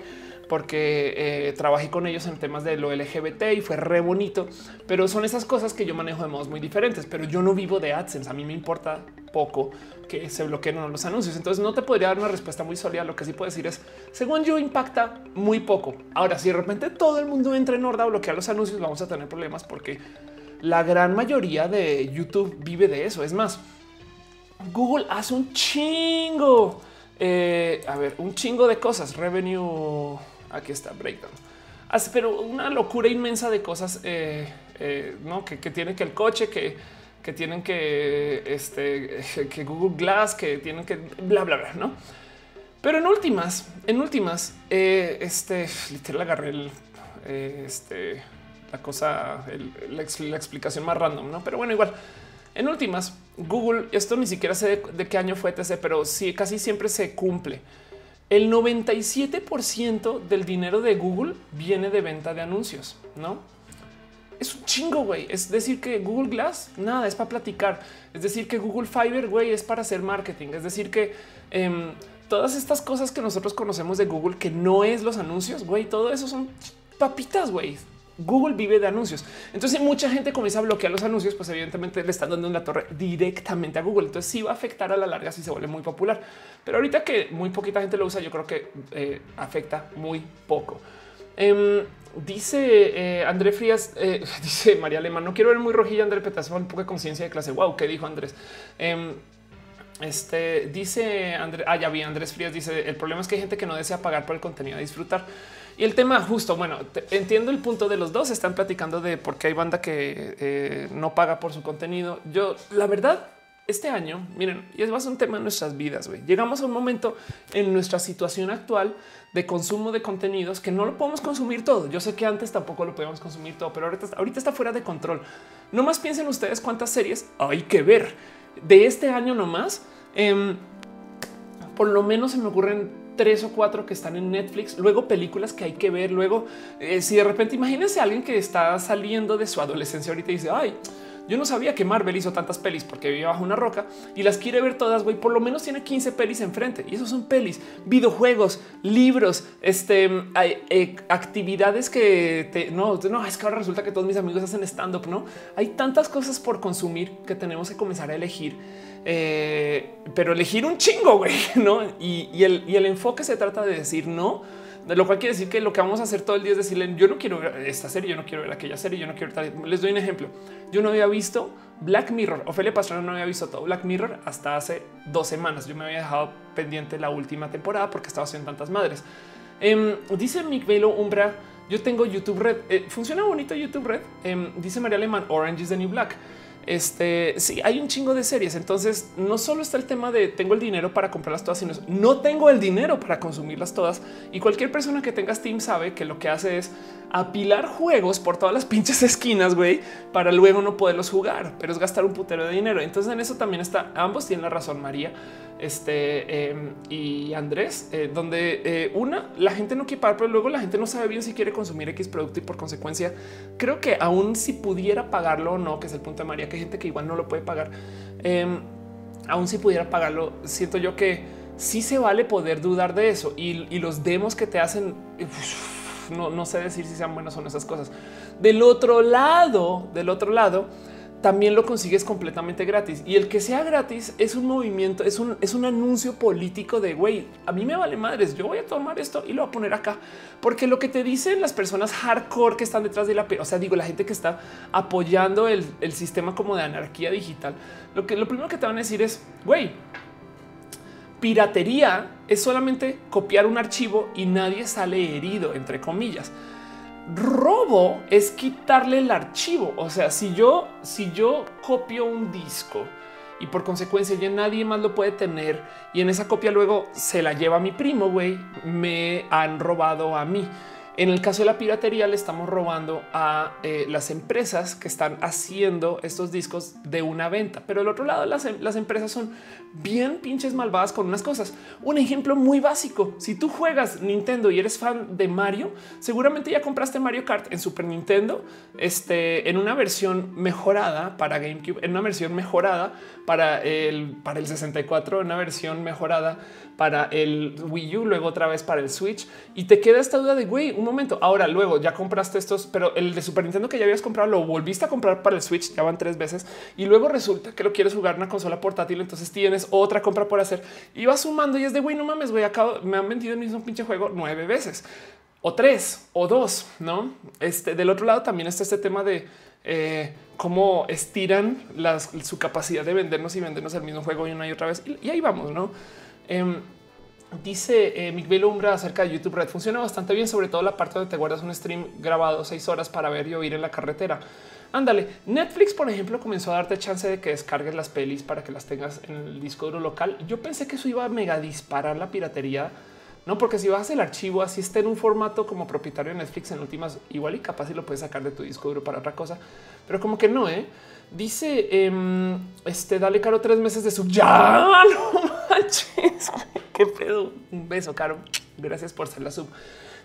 porque eh, trabajé con ellos en temas de lo LGBT y fue re bonito. Pero son esas cosas que yo manejo de modos muy diferentes. Pero yo no vivo de AdSense. A mí me importa poco que se bloqueen los anuncios. Entonces no te podría dar una respuesta muy sólida. Lo que sí puedo decir es, según yo, impacta muy poco. Ahora, si de repente todo el mundo entra en Horda a bloquear los anuncios, vamos a tener problemas porque la gran mayoría de YouTube vive de eso. Es más, Google hace un chingo, eh, a ver, un chingo de cosas. Revenue, aquí está, breakdown. Hace, pero una locura inmensa de cosas eh, eh, ¿no? que, tiene que el coche, que, que tienen que, este, [laughs] que Google Glass, que tienen que bla, bla, bla, ¿no? Pero en últimas, en últimas, este, literal agarré el, este, la cosa, la, explicación más random, no? Pero bueno, igual en últimas, Google, esto ni siquiera sé de, qué año fue TC, pero sí, casi siempre se cumple. El 97% del dinero de Google viene de venta de anuncios, no? Es un chingo, güey. Es decir, que Google Glass, nada, es para platicar. Es decir, que Google Fiber, güey, es para hacer marketing. Es decir, que em, todas estas cosas que nosotros conocemos de Google, que no es los anuncios, güey, todo eso son papitas, güey. Google vive de anuncios. Entonces, si mucha gente comienza a bloquear los anuncios, pues evidentemente le están dando una torre directamente a Google. Entonces, sí va a afectar a la larga si se vuelve muy popular. Pero ahorita que muy poquita gente lo usa, yo creo que eh, afecta muy poco. Em, dice eh, André Frías, eh, [laughs] dice María Alemán, no quiero ver muy rojilla, André Petazo, un poco de conciencia de clase. Wow, ¿qué dijo Andrés? Em, este dice Andrés, ah, ya vi Andrés Frías, dice el problema es que hay gente que no desea pagar por el contenido a disfrutar. Y el tema justo, bueno, entiendo el punto de los dos, están platicando de por qué hay banda que eh, no paga por su contenido. Yo, la verdad, este año, miren, y es más un tema en nuestras vidas, Llegamos a un momento en nuestra situación actual de consumo de contenidos que no lo podemos consumir todo. Yo sé que antes tampoco lo podíamos consumir todo, pero ahorita, ahorita está fuera de control. No más piensen ustedes cuántas series hay que ver de este año nomás. Eh, por lo menos se me ocurren tres o cuatro que están en Netflix, luego películas que hay que ver, luego eh, si de repente imagínense a alguien que está saliendo de su adolescencia ahorita y dice, ay, Yo no sabía que Marvel hizo tantas pelis porque vivía bajo una roca y las quiere ver todas, güey. Por lo menos tiene 15 pelis enfrente y esos son pelis, videojuegos, libros, este, hay, eh, actividades que te, no, no, es que ahora resulta que todos mis amigos hacen stand up, no? Hay tantas cosas por consumir que tenemos que comenzar a elegir, eh, pero elegir un chingo, güey, [laughs] no? Y, el, enfoque se trata de decir no de lo cual quiere decir que lo que vamos a hacer todo el día es decirle yo no quiero ver esta serie, yo no quiero ver aquella serie, yo no quiero tal. Les doy un ejemplo. Yo no había visto Black Mirror. Ofelia Pastrana no había visto todo Black Mirror hasta hace dos semanas. Yo me había dejado pendiente la última temporada porque estaba haciendo tantas madres. Em, dice Mick Velo Umbra. Yo tengo YouTube Red. Eh, funciona bonito YouTube Red. Em, dice María Alemán Orange is the New Black. Este sí hay un chingo de series. Entonces no solo está el tema de tengo el dinero para comprarlas todas, sino no tengo el dinero para consumirlas todas. Y cualquier persona que tenga Steam sabe que lo que hace es apilar juegos por todas las pinches esquinas, güey, para luego no poderlos jugar, pero es gastar un putero de dinero. Entonces en eso también está. Ambos tienen la razón, María este em, y Andrés, eh, donde eh, una la gente no quiere pagar, pero luego la gente no sabe bien si quiere consumir X producto y por consecuencia creo que aún si pudiera pagarlo o no, que es el punto de María, que hay gente que igual no lo puede pagar, eh, aún si pudiera pagarlo, siento yo que sí se vale poder dudar de eso y los demos que te hacen. No, sé decir si sean buenos o no esas cosas. Del otro lado, del otro lado, también lo consigues completamente gratis. Y el que sea gratis es un movimiento, es un, es un anuncio político de güey, a mí me vale madres, yo voy a tomar esto y lo voy a poner acá. Porque lo que te dicen las personas hardcore que están detrás de la, o sea, digo, la gente que está apoyando el, el sistema como de anarquía digital, lo que lo primero que te van a decir es, güey, piratería es solamente copiar un archivo y nadie sale herido, entre comillas robo es quitarle el archivo. O sea, si yo, si yo copio un disco y por consecuencia ya nadie más lo puede tener y en esa copia luego se la lleva mi primo, güey, me han robado a mí. En el caso de la piratería le estamos robando a eh, las empresas que están haciendo estos discos de una venta, pero del otro lado las, em, las empresas son bien pinches malvadas con unas cosas. Un ejemplo muy básico. Si tú juegas Nintendo y eres fan de Mario, seguramente ya compraste Mario Kart en Super Nintendo, este, en una versión mejorada para GameCube, en una versión mejorada para el, para el 64, en una versión mejorada para el Wii U, luego otra vez para el Switch y te queda esta duda de güey, un momento. Ahora luego ya compraste estos, pero el de Super Nintendo que ya habías comprado lo volviste a comprar para el Switch, ya van tres veces y luego resulta que lo quieres jugar en una consola portátil. Entonces tienes otra compra por hacer y vas sumando y es de güey, no mames, güey, acabo, me han vendido el mismo pinche juego nueve veces o tres o dos, no? Este del otro lado también está este tema de eh, cómo estiran su capacidad de vendernos y vendernos el mismo juego y una y otra vez. Y, ahí vamos, no? Em, dice eh, Miguel Umbra acerca de YouTube Red funciona bastante bien, sobre todo la parte donde te guardas un stream grabado seis horas para ver y oír en la carretera. Ándale, Netflix, por ejemplo, comenzó a darte chance de que descargues las pelis para que las tengas en el disco duro local. Yo pensé que eso iba a mega disparar la piratería, no porque si vas el archivo así está en un formato como propietario de Netflix en últimas, igual y capaz si lo puedes sacar de tu disco duro para otra cosa, pero como que no, eh. Dice em, este, dale caro tres meses de sub. Ya [laughs] no manches, qué pedo. Un beso, caro. Gracias por ser la sub.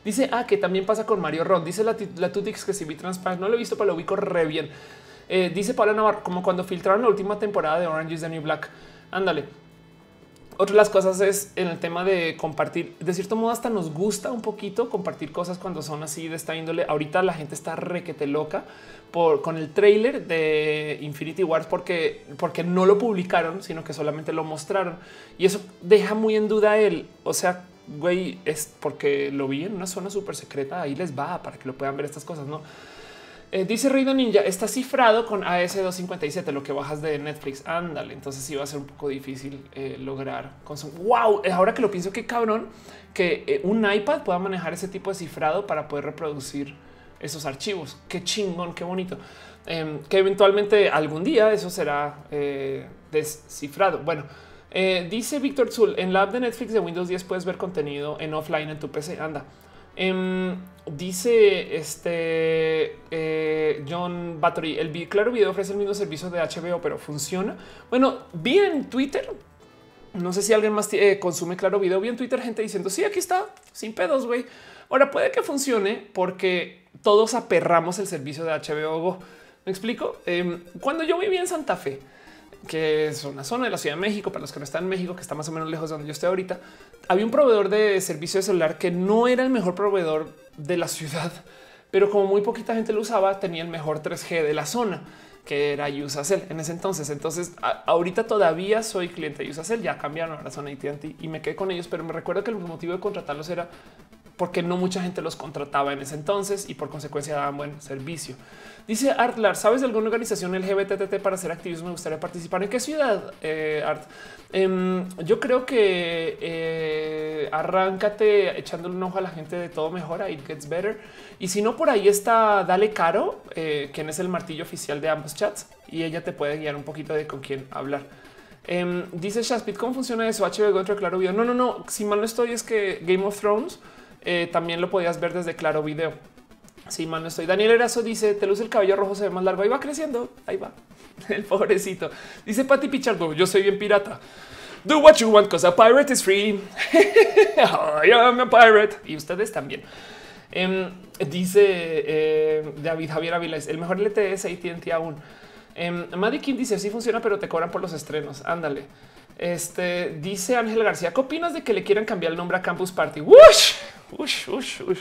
Dice ah, que también pasa con Mario Ron. Dice la, la Tutix que si vi Transparent, no lo he visto, pero lo ubico re bien. Eh, dice Paula Navarro, como cuando filtraron la última temporada de Orange is the New Black. Ándale. Otra de las cosas es en el tema de compartir. De cierto modo, hasta nos gusta un poquito compartir cosas cuando son así de esta índole. Ahorita la gente está requete loca por con el trailer de Infinity Wars porque, porque no lo publicaron, sino que solamente lo mostraron. Y eso deja muy en duda el, o sea, güey, es porque lo vi en una zona súper secreta. Ahí les va para que lo puedan ver estas cosas. No eh, dice Reina Ninja está cifrado con AS 257, lo que bajas de Netflix. Ándale. Entonces sí va a ser un poco difícil eh, lograr con wow. Ahora que lo pienso, qué cabrón que eh, un iPad pueda manejar ese tipo de cifrado para poder reproducir esos archivos. Qué chingón, qué bonito. Em, que eventualmente algún día eso será descifrado. Bueno, eh, dice Víctor Zul en la app de Netflix de Windows 10 puedes ver contenido en offline en tu PC. Anda. Em, dice este eh, John Battery. El claro video ofrece el mismo servicio de HBO, pero funciona. Bueno, vi en Twitter. No sé si alguien más eh, consume claro video. Vi en Twitter gente diciendo sí, aquí está sin pedos, güey. Ahora puede que funcione porque todos aperramos el servicio de HBO Me explico. Em, cuando yo vivía en Santa Fe, que es una zona de la Ciudad de México, para los que no están en México, que está más o menos lejos de donde yo estoy ahorita, había un proveedor de servicio de celular que no era el mejor proveedor de la ciudad, pero como muy poquita gente lo usaba, tenía el mejor 3G de la zona que era Usacell en ese entonces. Entonces, ahorita todavía soy cliente de Usacell, ya cambiaron a la zona AT&T y me quedé con ellos, pero me recuerdo que el motivo de contratarlos era porque no mucha gente los contrataba en ese entonces y por consecuencia daban buen servicio. Dice Artlar, ¿sabes de alguna organización LGBTT para hacer activismo? Me gustaría participar. ¿En qué ciudad, eh, Art? Em, yo creo que eh, arráncate echándole un ojo a la gente de todo mejora. It gets better. Y si no, por ahí está Dale Caro, eh, quien es el martillo oficial de ambos chats y ella te puede guiar un poquito de con quién hablar. Em, dice Shaspit, ¿cómo funciona eso? HBO entre Claro Video. No, no, no. Si mal no estoy, es que Game of Thrones eh, también lo podías ver desde Claro Video. Si mal no estoy. Daniel Erazo dice: Te luce el cabello rojo, se ve más largo. Ahí va creciendo. Ahí va. [laughs] El pobrecito. Dice Pati Pichardo: Yo soy bien pirata. Do what you want, because a pirate is free. [laughs] I am a pirate. Y ustedes también. Em, dice eh, David Javier Ávila: El mejor LTE es ATT aún. Eh, Maddie King dice: Sí funciona, pero te cobran por los estrenos. Ándale. Este dice Ángel García, ¿qué opinas de que le quieran cambiar el nombre a Campus Party? Ush, ush, ush, ush.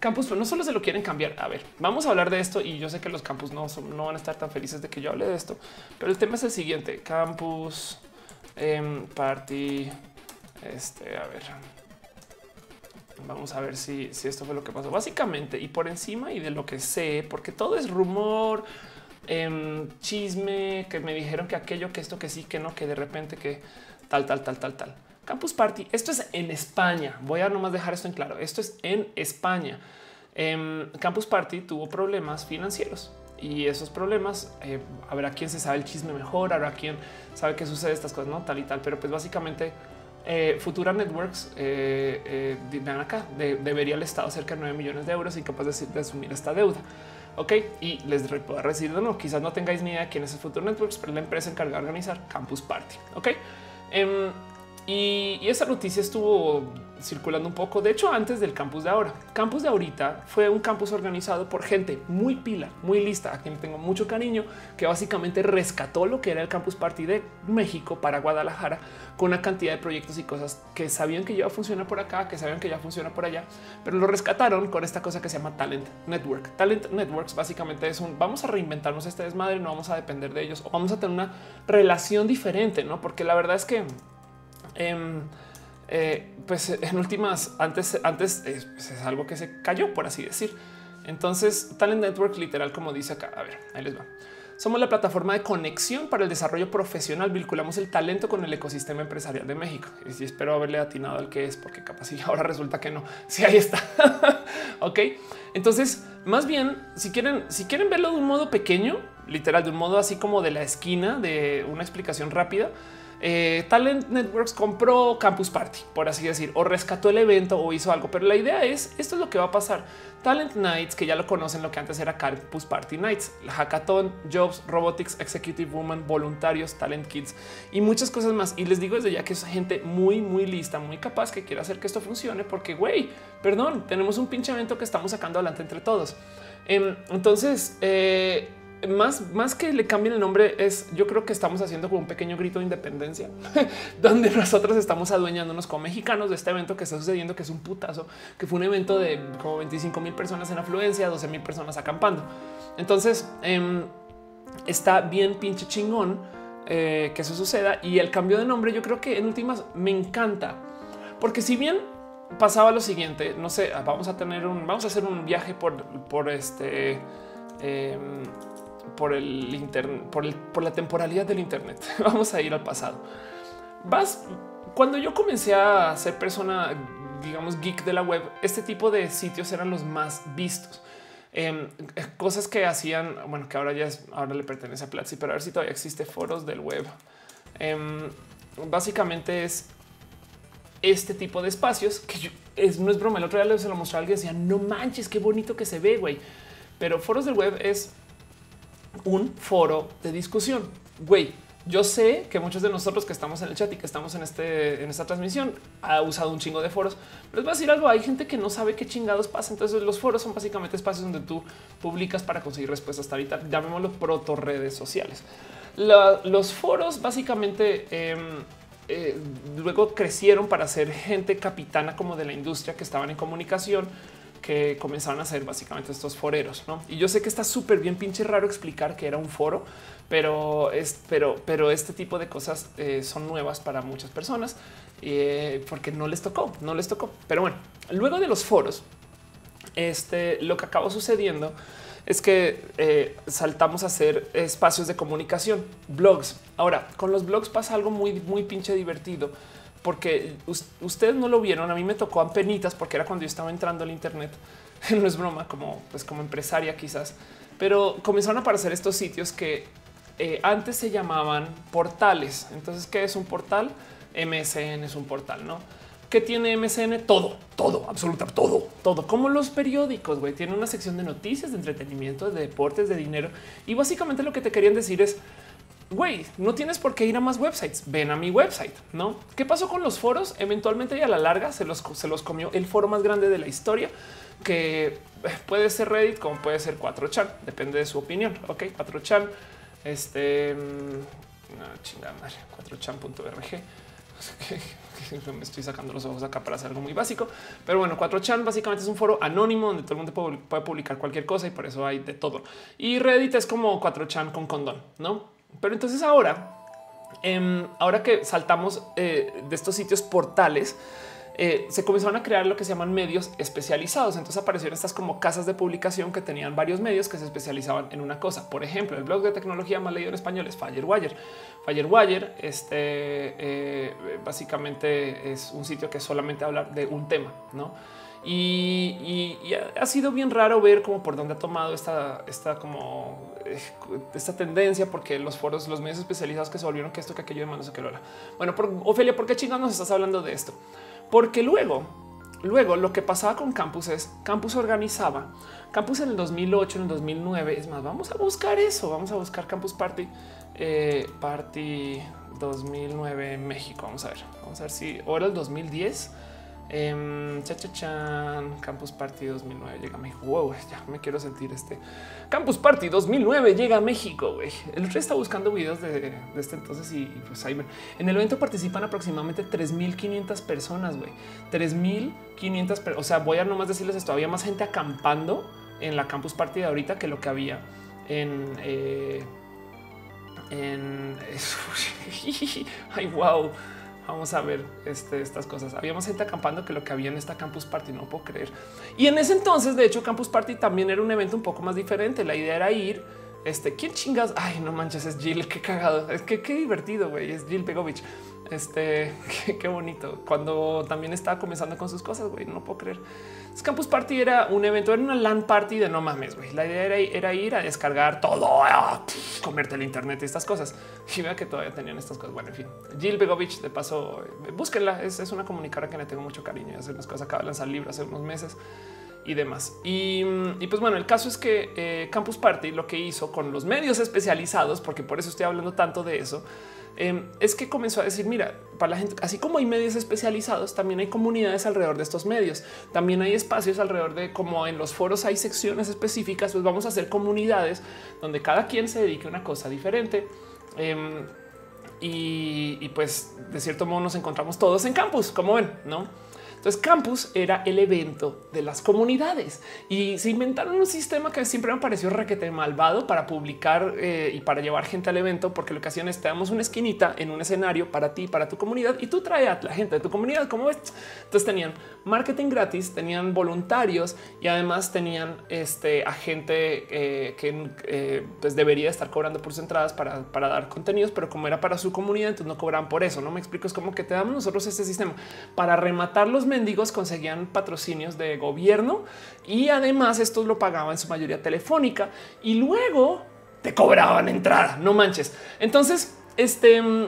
Campus, pero no solo se lo quieren cambiar. A ver, vamos a hablar de esto y yo sé que los campus no, no van a estar tan felices de que yo hable de esto, pero el tema es el siguiente: Campus em, Party. Este, a ver, vamos a ver si, si esto fue lo que pasó. Básicamente, y por encima y de lo que sé, porque todo es rumor, Em, chisme, que me dijeron que aquello, que esto, que sí, que no, que de repente que tal, tal, tal, tal, tal. Campus Party. Esto es en España. Voy a nomás dejar esto en claro. Esto es en España. Em, Campus Party tuvo problemas financieros y esos problemas eh, habrá quien se sabe el chisme mejor, habrá quien sabe qué sucede estas cosas, no tal y tal. Pero pues básicamente eh, Futura Networks eh, eh acá debería el Estado cerca de 9 millones de euros incapaz de, de asumir esta deuda. Ok, y les puedo decir, no, quizás no tengáis ni idea de quién es el Future Networks, pero la empresa encargada de organizar Campus Party. Ok, em, y, esa noticia estuvo circulando un poco. De hecho, antes del campus de ahora, campus de ahorita fue un campus organizado por gente muy pila, muy lista, a quien tengo mucho cariño, que básicamente rescató lo que era el campus party de México para Guadalajara con una cantidad de proyectos y cosas que sabían que iba a funcionar por acá, que sabían que ya funciona por allá, pero lo rescataron con esta cosa que se llama Talent Network. Talent Networks básicamente es un vamos a reinventarnos este desmadre, no vamos a depender de ellos o vamos a tener una relación diferente, no? Porque la verdad es que em, eh, pues en últimas, antes, antes es, pues, es, algo que se cayó, por así decir. Entonces, Talent Network, literal, como dice acá, a ver, ahí les va. Somos la plataforma de conexión para el desarrollo profesional. Vinculamos el talento con el ecosistema empresarial de México. Y espero haberle atinado al que es, porque capaz y [laughs] ahora resulta que no. Sí, ahí está. [laughs] ok. Entonces, más bien, si quieren, si quieren verlo de un modo pequeño, literal, de un modo así como de la esquina de una explicación rápida, eh, Talent Networks compró Campus Party, por así decir, o rescató el evento o hizo algo. Pero la idea es esto es lo que va a pasar. Talent Nights, que ya lo conocen, lo que antes era Campus Party Nights, la Hackathon, Jobs, Robotics, Executive Woman, voluntarios, Talent Kids y muchas cosas más. Y les digo desde ya que es gente muy, muy lista, muy capaz que quiere hacer que esto funcione, porque güey, perdón, tenemos un pinche evento que estamos sacando adelante entre todos. Em, entonces, eh, más, más que le cambien el nombre es yo creo que estamos haciendo como un pequeño grito de independencia [laughs] donde nosotros estamos adueñándonos como mexicanos de este evento que está sucediendo, que es un putazo, que fue un evento de como 25 mil personas en afluencia, 12 mil personas acampando. Entonces eh, está bien pinche chingón eh, que eso suceda y el cambio de nombre yo creo que en últimas me encanta porque si bien pasaba lo siguiente, no sé, vamos a tener un, vamos a hacer un viaje por, por este eh, por el internet, por, por la temporalidad del Internet. [laughs] Vamos a ir al pasado. Vas cuando yo comencé a ser persona, digamos, geek de la web, este tipo de sitios eran los más vistos. Em, cosas que hacían, bueno, que ahora ya es, ahora le pertenece a Platzi, pero a ver si todavía existe foros del web. Em, básicamente es este tipo de espacios que es, no es broma. El otro día se lo mostré a alguien y decía no manches, qué bonito que se ve, güey. Pero foros del web es un foro de discusión. Güey, Yo sé que muchos de nosotros que estamos en el chat y que estamos en este en esta transmisión ha usado un chingo de foros, pero les voy a decir algo. Hay gente que no sabe qué chingados pasa. Entonces, los foros son básicamente espacios donde tú publicas para conseguir respuestas tal. Llamémoslo proto redes sociales. los foros básicamente em, eh, luego crecieron para ser gente capitana como de la industria que estaban en comunicación que comenzaron a ser básicamente estos foreros. ¿no? Y yo sé que está súper bien pinche raro explicar que era un foro, pero es, pero, pero este tipo de cosas eh, son nuevas para muchas personas eh, porque no les tocó, no les tocó. Pero bueno, luego de los foros, este lo que acabó sucediendo es que eh, saltamos a hacer espacios de comunicación, blogs. Ahora con los blogs pasa algo muy, muy pinche divertido porque ustedes no lo vieron. A mí me tocó a penitas porque era cuando yo estaba entrando al Internet. [laughs] no es broma, como pues como empresaria quizás, pero comenzaron a aparecer estos sitios que eh, antes se llamaban portales. Entonces, ¿qué es un portal? MSN es un portal, ¿no? ¿Qué tiene MSN? Todo, todo, absolutamente todo, todo. Como los periódicos, güey. Tiene una sección de noticias, de entretenimiento, de deportes, de dinero. Y básicamente lo que te querían decir es, güey, no tienes por qué ir a más websites. Ven a mi website, ¿no? ¿Qué pasó con los foros? Eventualmente y a la larga se los, se los comió el foro más grande de la historia, que puede ser Reddit como puede ser 4chan, depende de su opinión. Ok, 4chan este mm, chingada madre 4chan.org. [laughs] Me estoy sacando los ojos acá para hacer algo muy básico, pero bueno, 4chan básicamente es un foro anónimo donde todo el mundo puede, publicar cualquier cosa y por eso hay de todo. Y Reddit es como 4chan con condón, no? Pero entonces ahora, em, ahora que saltamos eh, de estos sitios portales, eh, se comenzaron a crear lo que se llaman medios especializados. Entonces aparecieron estas como casas de publicación que tenían varios medios que se especializaban en una cosa. Por ejemplo, el blog de tecnología más leído en español es Firewire. Firewire, este eh, básicamente es un sitio que solamente habla de un tema, no? Y, ha sido bien raro ver cómo por dónde ha tomado esta, esta como esta tendencia, porque los foros, los medios especializados que se volvieron que esto, que aquello de manos, que lo era. Bueno, por, Ofelia, ¿por qué chingados nos estás hablando de esto? Porque luego, luego lo que pasaba con Campus es Campus organizaba Campus en el 2008, en el 2009. Es más, vamos a buscar eso. Vamos a buscar Campus Party, eh, Party 2009 en México. Vamos a ver, vamos a ver si ahora el 2010 Eh, cha, cha, Campus Party 2009 llega a México. Wow, ya me quiero sentir este Campus Party 2009 llega a México. Güey. El otro está buscando videos de, este entonces y, pues ahí en el evento participan aproximadamente 3500 personas. Güey, 3500. O sea, voy a nomás decirles esto: había más gente acampando en la Campus Party de ahorita que lo que había en, eh, en [laughs] ay, wow vamos a ver este, estas cosas. Habíamos gente acampando que lo que había en esta Campus Party, no puedo creer. Y en ese entonces, de hecho, Campus Party también era un evento un poco más diferente. La idea era ir, este, ¿quién chingas? Ay, no manches, es Jill, qué cagado. Es que qué divertido, güey, es Jill Pegovich. Este, [laughs] qué, bonito. Cuando también estaba comenzando con sus cosas, güey, no puedo creer. Campus Party era un evento, era una LAN party de no mames, güey. La idea era, ir a descargar todo, a comerte el internet y estas cosas. Y vea que todavía tenían estas cosas. Bueno, en fin, Jill Begovich, de paso, eh, búsquenla. Es, una comunicadora que le tengo mucho cariño. Hace unas cosas, acaba de lanzar libros hace unos meses y demás. Y, pues bueno, el caso es que eh, Campus Party lo que hizo con los medios especializados, porque por eso estoy hablando tanto de eso, Em, es que comenzó a decir, mira, para la gente, así como hay medios especializados, también hay comunidades alrededor de estos medios. También hay espacios alrededor de como en los foros hay secciones específicas, pues vamos a hacer comunidades donde cada quien se dedique a una cosa diferente. Em, y, y, pues de cierto modo nos encontramos todos en campus, como ven, ¿no? Entonces Campus era el evento de las comunidades y se inventaron un sistema que siempre me pareció requete malvado para publicar eh, y para llevar gente al evento, porque lo que hacían es te damos una esquinita en un escenario para ti, para tu comunidad y tú trae a la gente de tu comunidad. Como ves, entonces tenían marketing gratis, tenían voluntarios y además tenían este a gente eh, que eh, pues debería estar cobrando por sus entradas para, para dar contenidos, pero como era para su comunidad, entonces no cobran por eso. No me explico. Es como que te damos nosotros este sistema para rematar los mendigos conseguían patrocinios de gobierno y además estos lo pagaban en su mayoría telefónica y luego te cobraban entrada. No manches. Entonces, este mm,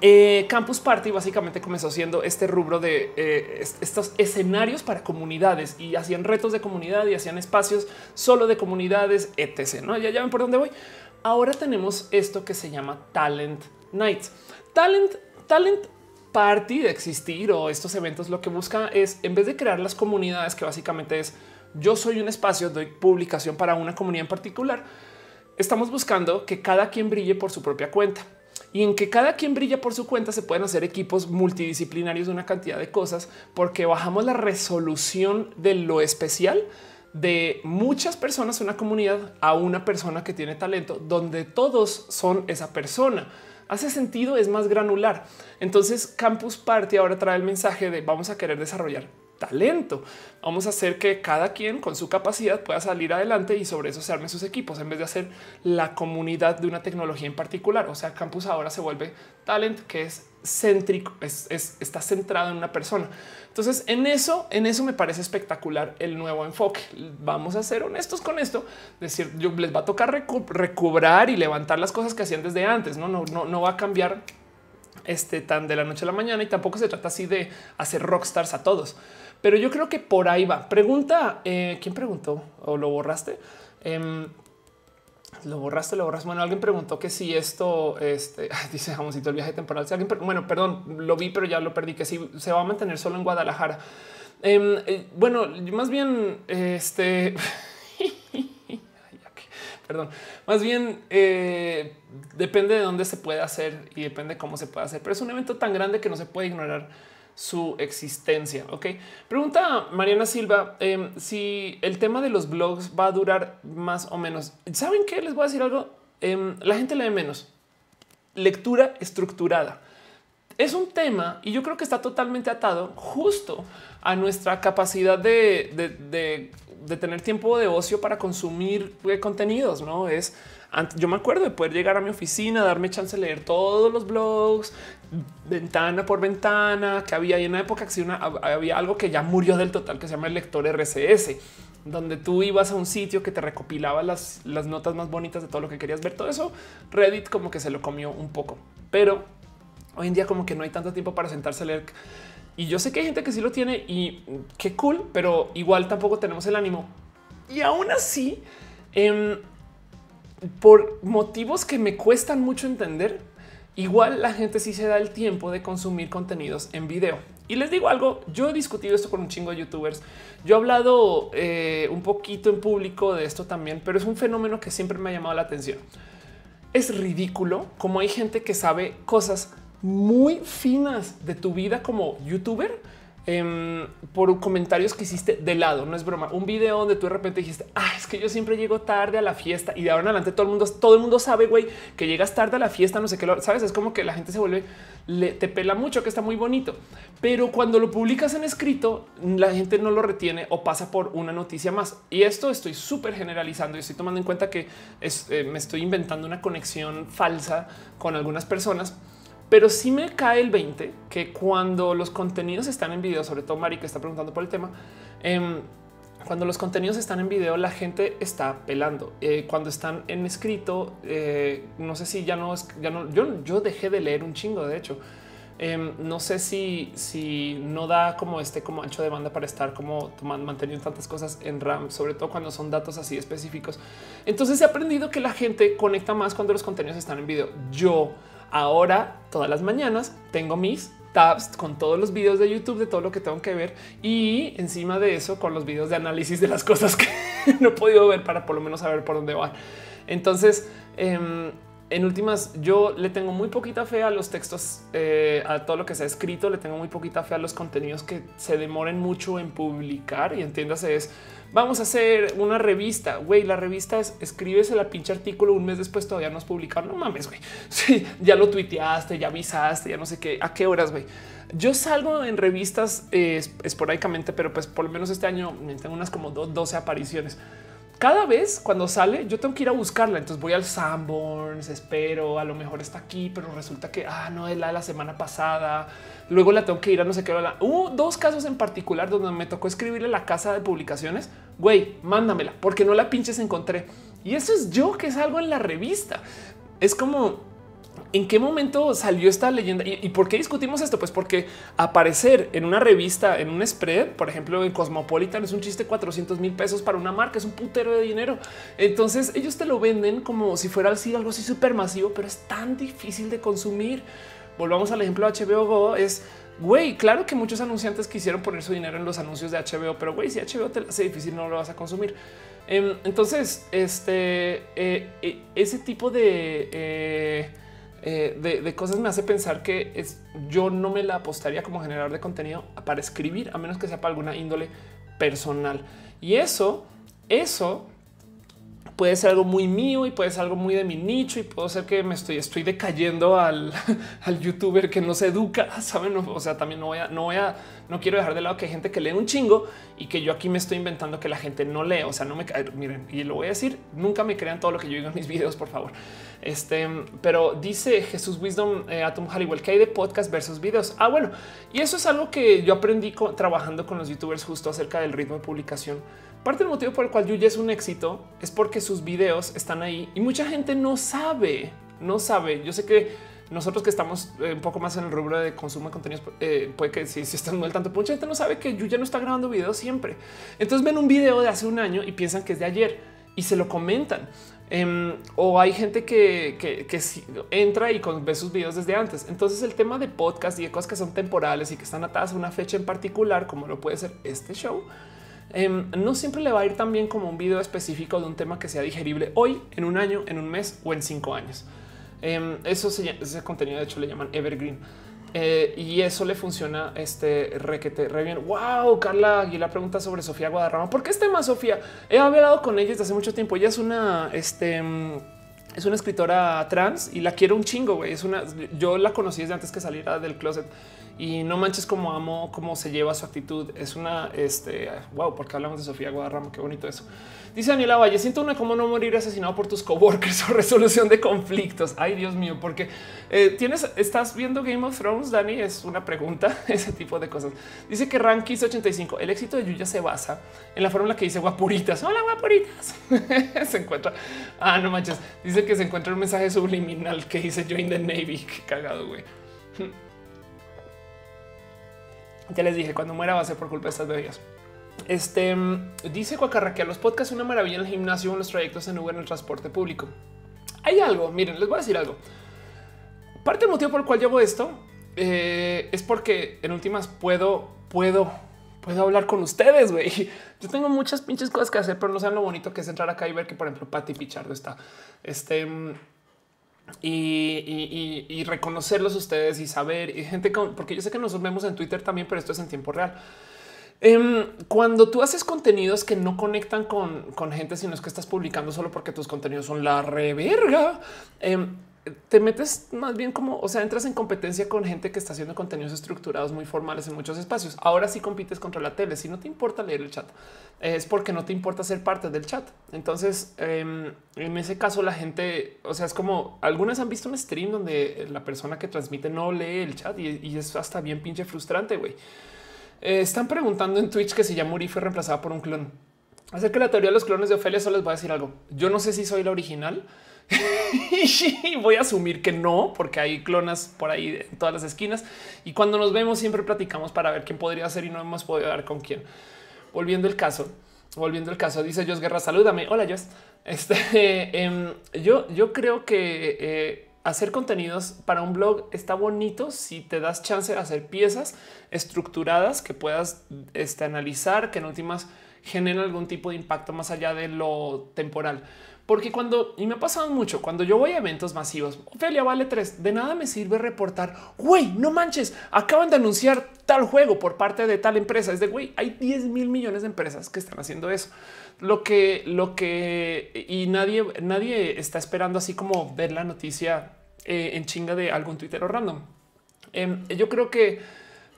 eh, Campus Party básicamente comenzó siendo este rubro de eh, estos escenarios para comunidades y hacían retos de comunidad y hacían espacios solo de comunidades, etc. No, ya, ya ven por dónde voy. ahora tenemos esto que se llama Talent Nights. Talent, Talent Party de existir o estos eventos lo que busca es, en vez de crear las comunidades, que básicamente es yo soy un espacio, doy publicación para una comunidad en particular, estamos buscando que cada quien brille por su propia cuenta y en que cada quien brilla por su cuenta se pueden hacer equipos multidisciplinarios de una cantidad de cosas porque bajamos la resolución de lo especial de muchas personas, una comunidad a una persona que tiene talento, donde todos son esa persona. Hace sentido, es más granular. Entonces Campus Party ahora trae el mensaje de vamos a querer desarrollar talento. Vamos a hacer que cada quien con su capacidad pueda salir adelante y sobre eso se armen sus equipos en vez de hacer la comunidad de una tecnología en particular. O sea, Campus ahora se vuelve talent que es céntrico, está centrado en una persona. Entonces, en eso, en eso me parece espectacular el nuevo enfoque. Vamos a ser honestos con esto, decir, yo les va a tocar recobrar y levantar las cosas que hacían desde antes. No, no, no, no va a cambiar este tan de la noche a la mañana y tampoco se trata así de hacer rockstars a todos pero yo creo que por ahí va. Pregunta, eh, ¿quién preguntó? ¿O lo borraste? Em, lo borraste, lo borraste. Bueno, alguien preguntó que si esto, este, [laughs] dice Jamoncito, el viaje temporal. Si alguien, bueno, perdón, lo vi, pero ya lo perdí, que si se va a mantener solo en Guadalajara. Em, eh, bueno, más bien, este, [laughs] perdón, más bien eh, depende de dónde se puede hacer y depende de cómo se puede hacer, pero es un evento tan grande que no se puede ignorar su existencia. Ok, pregunta Mariana Silva em, si el tema de los blogs va a durar más o menos. Saben qué les voy a decir algo. Em, la gente lee menos lectura estructurada. Es un tema y yo creo que está totalmente atado justo a nuestra capacidad de, de tener tiempo de ocio para consumir eh, contenidos. No es yo me acuerdo de poder llegar a mi oficina, darme chance de leer todos los blogs, ventana por ventana, que había en una época que una, había algo que ya murió del total, que se llama el lector RCS, donde tú ibas a un sitio que te recopilaba las, las notas más bonitas de todo lo que querías ver. Todo eso Reddit como que se lo comió un poco, pero hoy en día como que no hay tanto tiempo para sentarse a leer. Y yo sé que hay gente que sí lo tiene y qué cool, pero igual tampoco tenemos el ánimo. Y aún así, eh, por motivos que me cuestan mucho entender, igual la gente sí se da el tiempo de consumir contenidos en video. Y les digo algo, yo he discutido esto con un chingo de youtubers, yo he hablado eh, un poquito en público de esto también, pero es un fenómeno que siempre me ha llamado la atención. Es ridículo como hay gente que sabe cosas muy finas de tu vida como youtuber, Em, por comentarios que hiciste de lado. No es broma. Un video donde tú de repente dijiste, ah, es que yo siempre llego tarde a la fiesta y de ahora en adelante todo el mundo, todo el mundo sabe, güey, que llegas tarde a la fiesta. No sé qué, lo, sabes? Es como que la gente se vuelve, le, te pela mucho, que está muy bonito, pero cuando lo publicas en escrito, la gente no lo retiene o pasa por una noticia más. Y esto estoy súper generalizando y estoy tomando en cuenta que eh, me estoy inventando una conexión falsa con algunas personas pero sí me cae el 20 que cuando los contenidos están en video, sobre todo Mari que está preguntando por el tema, em, cuando los contenidos están en video, la gente está pelando. Eh, cuando están en escrito, eh, no sé si ya no es, ya no, yo, yo dejé de leer un chingo, de hecho. Em, no sé si, si no da como este como ancho de banda para estar como manteniendo tantas cosas en RAM, sobre todo cuando son datos así específicos. Entonces he aprendido que la gente conecta más cuando los contenidos están en video. Yo Ahora, todas las mañanas, tengo mis tabs con todos los videos de YouTube de todo lo que tengo que ver y encima de eso con los videos de análisis de las [laughs] cosas que no he podido ver para por lo menos saber por dónde van. Entonces, em, en últimas, yo le tengo muy poquita fe a los textos, eh, a todo lo que se ha escrito, le tengo muy poquita fe a los contenidos que se demoren mucho en publicar y entiéndase es vamos a hacer una revista. Güey, la revista es escribes el pinche artículo un mes después, todavía no es publicado. No mames, güey. [laughs] Sí, ya lo tuiteaste, ya avisaste, ya no sé qué, a qué horas, güey. Yo salgo en revistas eh, esporádicamente, pero pues por lo menos este año tengo unas como 12 apariciones cada vez cuando sale, yo tengo que ir a buscarla. Entonces voy al Sanborns, espero, a lo mejor está aquí, pero resulta que ah, no es la de la semana pasada. Luego la tengo que ir a no sé qué. Hubo dos casos en particular donde me tocó escribirle la casa de publicaciones. Güey, mándamela porque no la pinches encontré. Y eso es yo que salgo en la revista. Es como ¿En qué momento salió esta leyenda? ¿Y, por qué discutimos esto? Pues porque aparecer en una revista, en un spread, por ejemplo, en Cosmopolitan, es un chiste 400 mil pesos para una marca, es un putero de dinero. Entonces ellos te lo venden como si fuera así, algo así súper masivo, pero es tan difícil de consumir. Volvamos al ejemplo de HBO Go, es güey, claro que muchos anunciantes quisieron poner su dinero en los anuncios de HBO, pero güey, si HBO te hace difícil, no lo vas a consumir. Em, entonces, este, eh, eh, ese tipo de... Eh, de, cosas me hace pensar que es, yo no me la apostaría como generador de contenido para escribir, a menos que sea para alguna índole personal. Y eso, eso puede ser algo muy mío y puede ser algo muy de mi nicho y puedo ser que me estoy, estoy decayendo al, [laughs] al youtuber que no se educa, [laughs] saben? O sea, también no voy a, no voy a, no quiero dejar de lado que hay gente que lee un chingo y que yo aquí me estoy inventando que la gente no lee. O sea, no me miren y lo voy a decir. Nunca me crean todo lo que yo digo en mis videos, por favor. Este, pero dice Jesús Wisdom eh, Atom Hollywood que hay de podcast versus videos. Ah, bueno, y eso es algo que yo aprendí trabajando con los youtubers justo acerca del ritmo de publicación Parte del motivo por el cual Yuya es un éxito es porque sus videos están ahí y mucha gente no sabe, no sabe. Yo sé que nosotros que estamos eh, un poco más en el rubro de consumo de contenidos, eh, puede que si, están muy al tanto, mucha gente no sabe que Yuya no está grabando videos siempre. Entonces ven un video de hace un año y piensan que es de ayer y se lo comentan. Em, o hay gente que, que, entra y ve sus videos desde antes. Entonces el tema de podcast y de cosas que son temporales y que están atadas a una fecha en particular, como lo puede ser este show, Em, no siempre le va a ir tan bien como un video específico de un tema que sea digerible hoy, en un año, en un mes o en cinco años. Em, eso ese contenido de hecho le llaman evergreen. Eh, y eso le funciona este requete re bien. Wow, Carla Aguilar pregunta sobre Sofía Guadarrama. ¿Por qué este tema, Sofía? He hablado con ella desde hace mucho tiempo. Ella es una, este, es una escritora trans y la quiero un chingo. Güey. Es una, yo la conocí desde antes que saliera del closet y no manches como amo cómo se lleva su actitud. Es una este wow, porque hablamos de Sofía Guadarrama. Qué bonito eso. Dice Daniela Valle: Siento una como no morir asesinado por tus coworkers o [laughs] resolución de conflictos. Ay, Dios mío, porque eh, tienes, estás viendo Game of Thrones. Dani es una pregunta, [laughs] ese tipo de cosas. Dice que Rankis 85. El éxito de Yuya se basa en la fórmula que dice guapuritas. Hola, guapuritas. [laughs] se encuentra. Ah, no manches. Dice que se encuentra un mensaje subliminal que dice Join the Navy. Qué cagado, güey. Ya les dije, cuando muera va a ser por culpa de estas bebidas. Este dice Cuacarraquea, los podcasts una maravilla en el gimnasio, en los trayectos en Uber, en el transporte público. Hay algo, miren, les voy a decir algo. Parte del motivo por el cual llevo esto eh, es porque en últimas puedo, puedo, puedo hablar con ustedes, güey. [laughs] Yo tengo muchas pinches cosas que hacer, pero no saben lo bonito que es entrar acá y ver que, por ejemplo, Patti Pichardo está. Este y, reconocerlos ustedes y saber y gente con, porque yo sé que nos vemos en Twitter también, pero esto es en tiempo real. Em, cuando tú haces contenidos que no conectan con, con, gente, sino es que estás publicando solo porque tus contenidos son la reverga, em, te metes más bien como, o sea, entras en competencia con gente que está haciendo contenidos estructurados muy formales en muchos espacios. Ahora sí compites contra la tele. Si no te importa leer el chat, es porque no te importa ser parte del chat. Entonces, em, en ese caso, la gente, o sea, es como algunas han visto un stream donde la persona que transmite no lee el chat y, es hasta bien pinche frustrante. Güey, eh, están preguntando en Twitch que si ya Muri fue reemplazada por un clon. Hacer que la teoría de los clones de Ofelia solo les voy a decir algo. Yo no sé si soy la original [laughs] y voy a asumir que no, porque hay clonas por ahí en todas las esquinas. Y cuando nos vemos, siempre platicamos para ver quién podría ser y no hemos podido dar con quién. Volviendo el caso, volviendo el caso, dice Jos Guerra, salúdame. Hola, Jos. Este, [laughs] em, yo, yo creo que eh, hacer contenidos para un blog está bonito si te das chance de hacer piezas estructuradas que puedas este, analizar, que en últimas generen algún tipo de impacto más allá de lo temporal. Porque cuando, y me ha pasado mucho, cuando yo voy a eventos masivos, Ophelia vale tres, de nada me sirve reportar, güey, no manches, acaban de anunciar tal juego por parte de tal empresa. Es de, güey, hay 10 mil millones de empresas que están haciendo eso. Lo que, lo que, y nadie, nadie está esperando así como ver la noticia eh, en chinga de algún Twitter o random. Em, yo creo que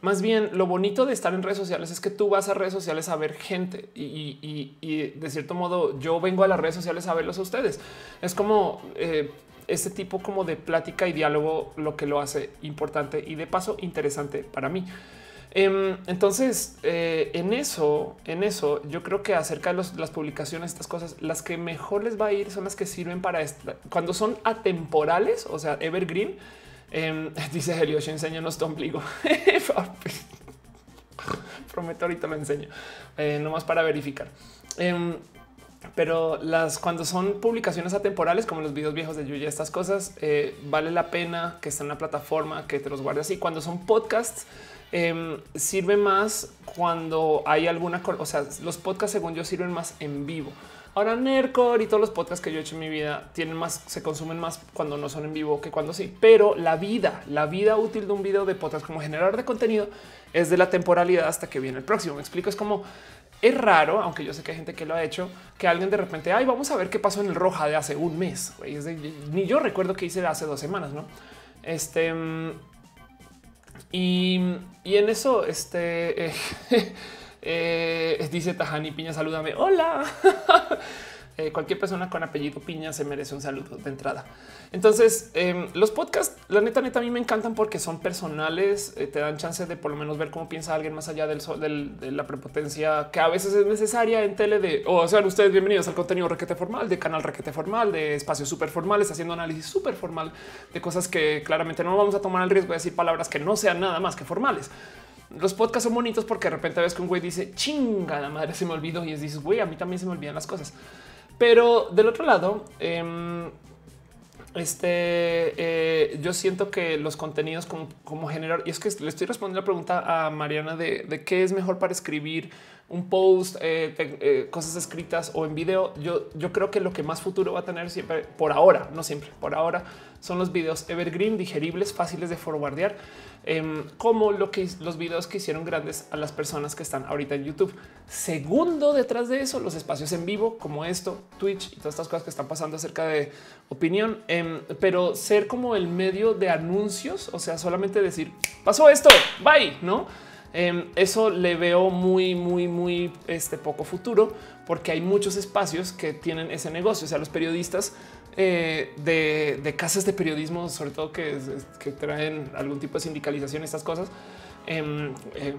más bien, lo bonito de estar en redes sociales es que tú vas a redes sociales a ver gente y, de cierto modo yo vengo a las redes sociales a verlos a ustedes. Es como eh, este tipo como de plática y diálogo lo que lo hace importante y de paso interesante para mí. Em, entonces, eh, en eso, en eso, yo creo que acerca de las publicaciones, estas cosas, las que mejor les va a ir son las que sirven para cuando son atemporales, o sea, evergreen. Eh, [laughs] dice Helios, enséñanos tu ombligo. [laughs] Prometo ahorita lo enseño, eh, nomás para verificar. Em, pero las cuando son publicaciones atemporales, como los videos viejos de Yuya, estas cosas, eh, vale la pena que estén en la plataforma, que te los guardes así. Cuando son podcasts, Em, sirve más cuando hay alguna, o sea, los podcasts según yo sirven más en vivo. Ahora Nercor y todos los podcasts que yo he hecho en mi vida tienen más, se consumen más cuando no son en vivo que cuando sí. Pero la vida, la vida útil de un video de podcast como generador de contenido es de la temporalidad hasta que viene el próximo. Me explico, es como es raro, aunque yo sé que hay gente que lo ha hecho, que alguien de repente, ay, vamos a ver qué pasó en el Roja de hace un mes. ni yo recuerdo que hice de hace dos semanas, no? Este mm, y, en eso, este eh, [laughs] eh, dice Tajani Piña, salúdame. Hola. [laughs] Eh, cualquier persona con apellido Piña se merece un saludo de entrada. Entonces, em, los podcasts, la neta, neta, a mí me encantan porque son personales, te dan chance de por lo menos ver cómo piensa alguien más allá del, del, de la prepotencia que a veces es necesaria en tele de, o sean ustedes bienvenidos al contenido requete formal, de canal requete formal, de espacios súper formales, haciendo análisis súper formal de cosas que claramente no vamos a tomar el riesgo de decir palabras que no sean nada más que formales. Los podcasts son bonitos porque de repente ves que un güey dice chinga la madre se me olvidó y es dices güey a mí también se me olvidan las cosas. Pero del otro lado, em, este eh, yo siento que los contenidos como, generar, y es que le estoy respondiendo la pregunta a Mariana de, qué es mejor para escribir un post, eh, eh, cosas escritas o en video. Yo, yo creo que lo que más futuro va a tener siempre, por ahora, no siempre, por ahora, son los videos evergreen, digeribles, fáciles de forwardear Em, como lo que los videos que hicieron grandes a las personas que están ahorita en YouTube. Segundo, detrás de eso, los espacios en vivo como esto, Twitch y todas estas cosas que están pasando acerca de opinión, em, pero ser como el medio de anuncios, o sea, solamente decir pasó esto, bye, no? Em, eso le veo muy, muy, muy este poco futuro porque hay muchos espacios que tienen ese negocio. O sea, los periodistas eh, de, casas de periodismo, sobre todo que, traen algún tipo de sindicalización, estas cosas, em, em,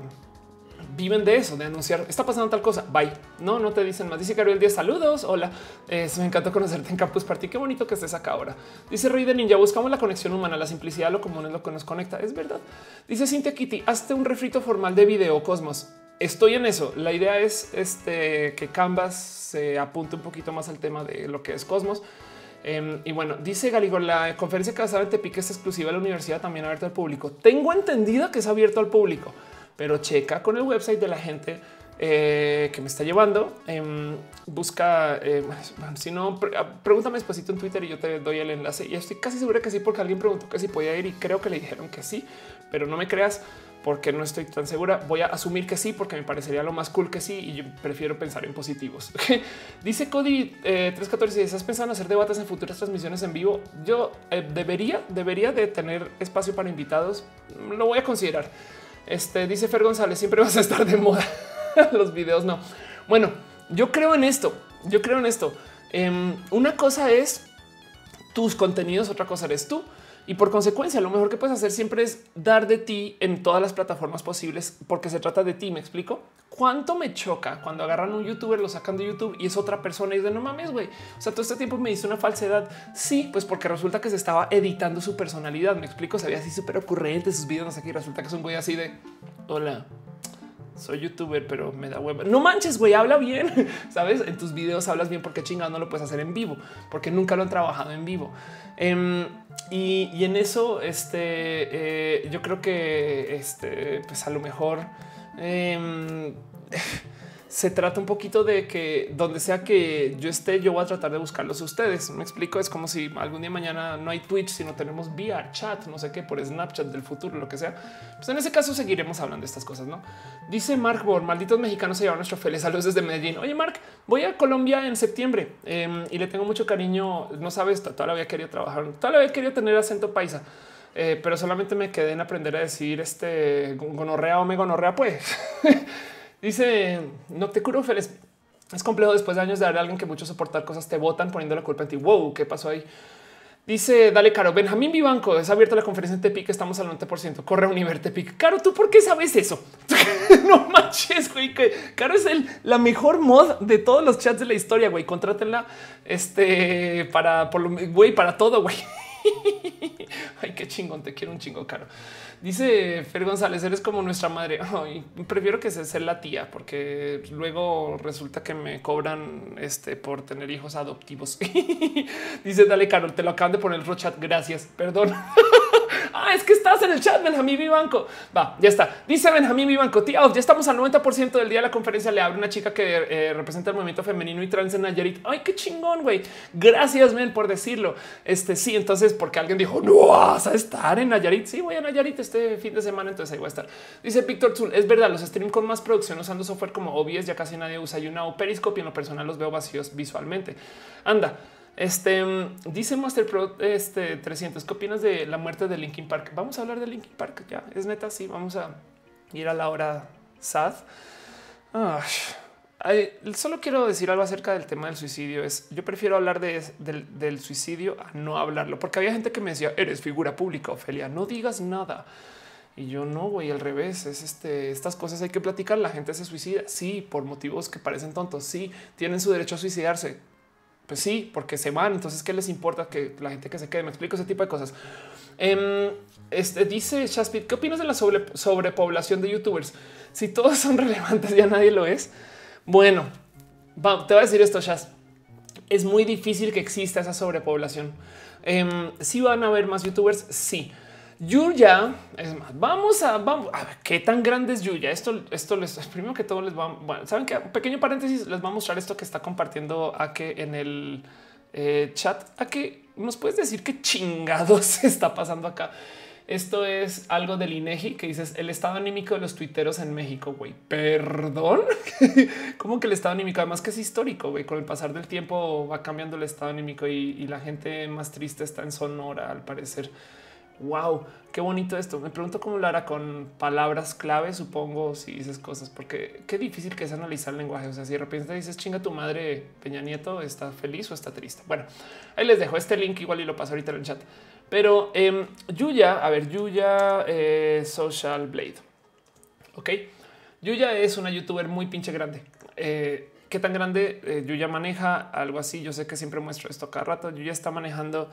viven de eso, de anunciar está pasando tal cosa. Bye. No, no te dicen más. Dice Gabriel Díaz, saludos. Hola, me encanta conocerte en Campus Party. Qué bonito que estés acá ahora. Dice Rey de Ninja, buscamos la conexión humana, la simplicidad, lo común es lo que nos conecta. Es verdad. Dice Cintia Kitty, hazte un refrito formal de video Cosmos. Estoy en eso. La idea es este, que Canvas se apunte un poquito más al tema de lo que es Cosmos Em, y bueno, dice Galigo, la conferencia que vas a ver en Tepic es exclusiva de la universidad, también abierta al público. Tengo entendido que es abierto al público, pero checa con el website de la gente eh, que me está llevando. Em, busca, eh, si no, ah, pregúntame despacito en Twitter y yo te doy el enlace. Y estoy casi segura que sí, porque alguien preguntó que si podía ir y creo que le dijeron que sí, pero no me creas porque no estoy tan segura. Voy a asumir que sí, porque me parecería lo más cool que sí y yo prefiero pensar en positivos. [laughs] Dice Cody 314, eh, ¿estás pensando en hacer debates en futuras transmisiones en vivo? Yo eh, debería, debería de tener espacio para invitados. Lo voy a considerar. Este dice Fer González, siempre vas a estar de moda. [laughs] Los videos no. Bueno, yo creo en esto. Yo creo en esto. Em, una cosa es tus contenidos, otra cosa eres tú. Y por consecuencia, lo mejor que puedes hacer siempre es dar de ti en todas las plataformas posibles, porque se trata de ti. Me explico cuánto me choca cuando agarran un youtuber, lo sacan de YouTube y es otra persona y de no mames, güey. O sea, todo este tiempo me hizo una falsedad. Sí, pues porque resulta que se estaba editando su personalidad. Me explico, se veía así súper ocurrente sus videos. Aquí resulta que es un güey así de hola, soy youtuber, pero me da hueva. No manches, güey, habla bien. [laughs] Sabes, en tus videos hablas bien porque chingado no lo puedes hacer en vivo, porque nunca lo han trabajado en vivo. Em, y, en eso, este, eh, yo creo que, este, pues a lo mejor em, [laughs] se trata un poquito de que donde sea que yo esté, yo voy a tratar de buscarlos a ustedes. Me explico, es como si algún día mañana no hay Twitch, sino tenemos VR chat, no sé qué, por Snapchat del futuro, lo que sea. Pues en ese caso seguiremos hablando de estas cosas, ¿no? Dice Mark Bor, malditos mexicanos se llevan nuestro feliz saludos desde Medellín. Oye, Mark, voy a Colombia en septiembre em, y le tengo mucho cariño. No sabes, toda la había querido trabajar, toda la había querido tener acento paisa. Eh, pero solamente me quedé en aprender a decir este gonorrea o me gonorrea, pues. [laughs] Dice no te curo Félix. Es complejo después de años de dar a alguien que mucho soportar cosas te votan poniendo la culpa en ti. Wow, qué pasó ahí? Dice, dale, Caro, Benjamín Vivanco, es abierta la conferencia en Tepic, estamos al 90%, corre Univer Tepic. Caro, ¿tú por qué sabes eso? [laughs] no manches, güey, que Caro es el, la mejor mod de todos los chats de la historia, güey, contrátenla, este, para, güey, para todo, güey. [laughs] Ay, qué chingón, te quiero un chingo, Caro. Dice Fer González, eres como nuestra madre. [laughs] prefiero que sea ser la tía, porque luego resulta que me cobran este por tener hijos adoptivos. [laughs] Dice, dale, Carol, te lo acaban de poner el chat. Gracias, perdón. [laughs] ah, es que estás en el chat, Benjamín Vivanco. Va, ya está. Dice Benjamín Vivanco, tía, ya estamos al 90% del día de la conferencia. Le abre una chica que eh, representa el movimiento femenino y trans en Nayarit. Ay, qué chingón, güey. Gracias, men, por decirlo. Este sí, entonces, porque alguien dijo, no vas a estar en Nayarit. Sí, voy a Nayarit este fin de semana, entonces ahí voy a estar. Dice Víctor Zul, es verdad, los stream con más producción usando software como OBS ya casi nadie usa y una o Periscope en lo personal los veo vacíos visualmente. Anda, este dice Master Pro este 300. ¿Qué opinas de la muerte de Linkin Park? Vamos a hablar de Linkin Park. Ya es neta. Sí, vamos a ir a la hora sad. solo quiero decir algo acerca del tema del suicidio. Es yo prefiero hablar de, del, del, suicidio a no hablarlo, porque había gente que me decía eres figura pública, Ofelia, no digas nada. Y yo no voy al revés. Es este, estas cosas hay que platicar. La gente se suicida. Sí, por motivos que parecen tontos. Sí, tienen su derecho a suicidarse. Pues sí, porque se van. Entonces, ¿qué les importa que la gente que se quede? Me explico ese tipo de cosas. Em, este dice Shaspit, ¿qué opinas de la sobre, sobrepoblación de youtubers? Si todos son [laughs] relevantes, ya nadie lo es. Bueno, te voy a decir esto, Shas. Es muy difícil que exista esa sobrepoblación. Eh, si van a haber más youtubers, sí. Yuya, es más, vamos a, vamos ver qué tan grande es Yuya. Esto, esto les [laughs] primero que todo les va. Bueno, saben que pequeño paréntesis les va a mostrar esto que está compartiendo a que en el eh, chat a que nos puedes decir qué chingados [laughs] está pasando acá. Esto es algo del INEGI que dices el estado anímico de los tuiteros en México. Güey, perdón, [laughs] como que el estado anímico, además que es histórico. Güey, con el pasar del tiempo va cambiando el estado anímico y la gente más triste está en Sonora, al parecer wow, qué bonito esto. Me pregunto cómo lo hará con palabras clave, supongo, si dices cosas, porque qué difícil que es analizar el lenguaje. O sea, si de repente dices chinga tu madre Peña Nieto, está feliz o está triste. Bueno, ahí les dejo este link igual y lo paso ahorita en el chat. Pero eh, Yuya, a ver, Yuya eh, Social Blade. Ok, Yuya es una youtuber muy pinche grande. Eh, ¿Qué tan grande? Eh, Yuya maneja algo así. Yo sé que siempre muestro esto cada rato. Yuya está manejando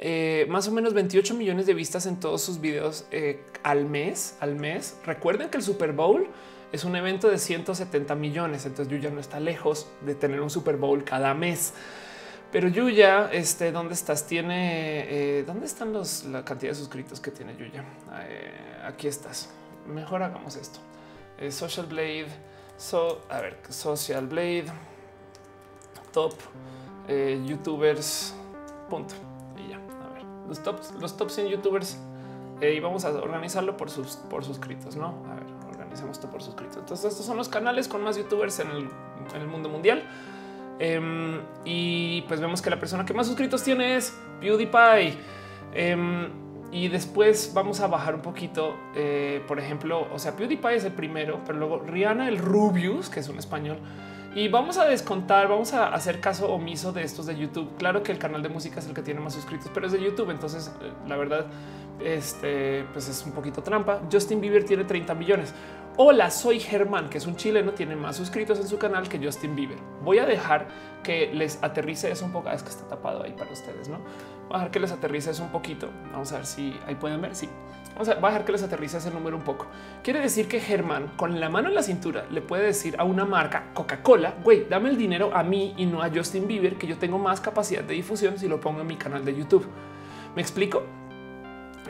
eh, más o menos 28 millones de vistas en todos sus videos eh, al mes, al mes. Recuerden que el Super Bowl es un evento de 170 millones, entonces Yuya no está lejos de tener un Super Bowl cada mes. Pero Yuya, este, ¿dónde estás? Tiene, eh, ¿dónde están los, la cantidad de suscritos que tiene Yuya? aquí estás. Mejor hagamos esto. Social Blade, so, a ver, Social Blade, top, YouTubers, punto los tops, los top 100 youtubers eh, y vamos a organizarlo por sus por suscritos, no? A ver, organizamos esto por suscritos. Entonces, estos son los canales con más youtubers en el, mundo mundial. Em, y pues vemos que la persona que más suscritos tiene es PewDiePie. Em, y después vamos a bajar un poquito. Eh, por ejemplo, o sea, PewDiePie es el primero, pero luego Rihanna, el Rubius, que es un español, y vamos a descontar, vamos a hacer caso omiso de estos de YouTube. Claro que el canal de música es el que tiene más suscritos, pero es de YouTube. Entonces, eh, la verdad, este pues es un poquito trampa. Justin Bieber tiene 30 millones. Hola, soy Germán, que es un chileno, tiene más suscritos en su canal que Justin Bieber. Voy a dejar que les aterrice eso un poco. Ah, es que está tapado ahí para ustedes, no? Voy a dejar que les aterrice eso un poquito. Vamos a ver si ahí pueden ver. Sí, Vamos a, dejar que les aterrice ese número un poco. Quiere decir que Germán con la mano en la cintura le puede decir a una marca Coca-Cola, güey, dame el dinero a mí y no a Justin Bieber, que yo tengo más capacidad de difusión si lo pongo en mi canal de YouTube. ¿Me explico?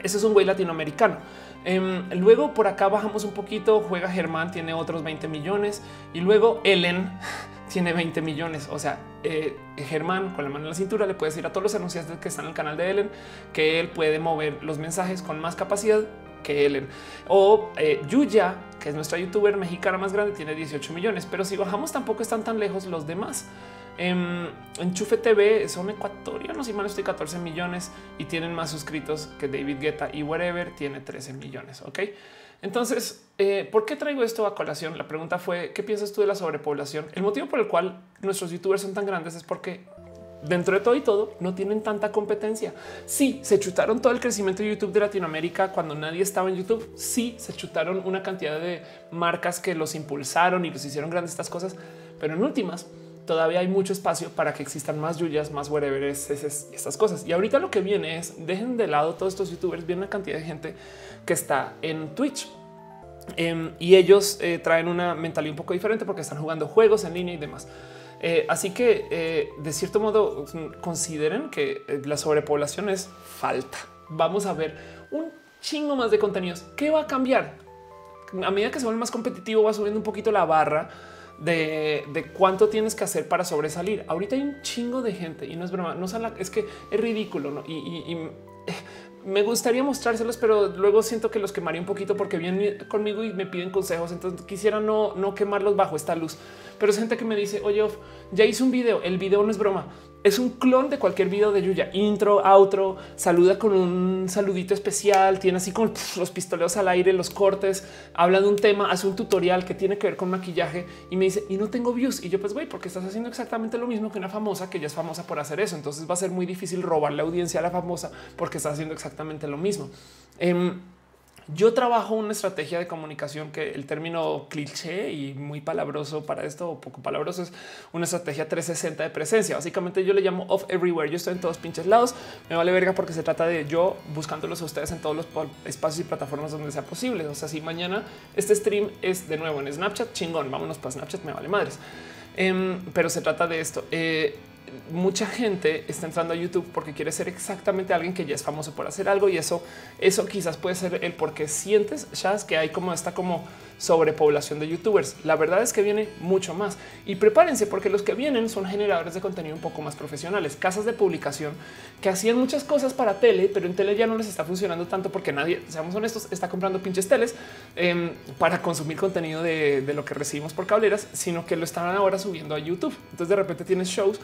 Ese es un güey latinoamericano. Em, luego por acá bajamos un poquito, juega Germán, tiene otros 20 millones y luego Ellen [laughs] tiene 20 millones. O sea, eh, Germán con la mano en la cintura le puede decir a todos los anunciantes que están en el canal de Ellen que él puede mover los mensajes con más capacidad que Ellen. O eh, Yuya, que es nuestra youtuber mexicana más grande, tiene 18 millones. Pero si bajamos tampoco están tan lejos los demás. En Enchufe TV son ecuatorianos y mal estoy 14 millones y tienen más suscritos que David Guetta y Whatever tiene 13 millones. Ok. Entonces, eh, ¿por qué traigo esto a colación? La pregunta fue, ¿qué piensas tú de la sobrepoblación? El motivo por el cual nuestros youtubers son tan grandes es porque dentro de todo y todo no tienen tanta competencia. Sí, se chutaron todo el crecimiento de YouTube de Latinoamérica cuando nadie estaba en YouTube. Sí, se chutaron una cantidad de marcas que los impulsaron y los hicieron grandes estas cosas, pero en últimas todavía hay mucho espacio para que existan más yuyas, más whatever y estas cosas. Y ahorita lo que viene es dejen de lado todos estos youtubers, viene una cantidad de gente que está en Twitch. Em, y ellos eh, traen una mentalidad un poco diferente porque están jugando juegos en línea y demás. Eh, así que eh, de cierto modo consideren que la sobrepoblación es falta. Vamos a ver un chingo más de contenidos. ¿Qué va a cambiar? A medida que se vuelve más competitivo va subiendo un poquito la barra de, cuánto tienes que hacer para sobresalir. Ahorita hay un chingo de gente y no es broma, no es que es ridículo ¿no? y, [laughs] me gustaría mostrárselos, pero luego siento que los quemaría un poquito porque vienen conmigo y me piden consejos. Entonces quisiera no, no quemarlos bajo esta luz, pero es gente que me dice, oye, ya hice un video. El video no es broma es un clon de cualquier video de Yuya. Intro, outro, saluda con un saludito especial, tiene así con los pistoleos al aire, los cortes, habla de un tema, hace un tutorial que tiene que ver con maquillaje y me dice, y no tengo views. Y yo pues, güey, porque estás haciendo exactamente lo mismo que una famosa que ya es famosa por hacer eso. Entonces va a ser muy difícil robar la audiencia a la famosa porque estás haciendo exactamente lo mismo. Em, yo trabajo una estrategia de comunicación que el término cliché y muy palabroso para esto o poco palabroso es una estrategia 360 de presencia. Básicamente yo le llamo off everywhere. Yo estoy en todos pinches lados. Me vale verga porque se trata de yo buscándolos a ustedes en todos los espacios y plataformas donde sea posible. O sea, si mañana este stream es de nuevo en Snapchat, chingón, vámonos para Snapchat, me vale madres. Em, pero se trata de esto. Eh, mucha gente está entrando a YouTube porque quiere ser exactamente alguien que ya es famoso por hacer algo y eso, eso quizás puede ser el por qué sientes Shaz, que hay como esta como sobrepoblación de youtubers. La verdad es que viene mucho más y prepárense porque los que vienen son generadores de contenido un poco más profesionales, casas de publicación que hacían muchas cosas para tele, pero en tele ya no les está funcionando tanto porque nadie, seamos honestos, está comprando pinches teles em, para consumir contenido de, de lo que recibimos por cableras, sino que lo están ahora subiendo a YouTube. Entonces de repente tienes shows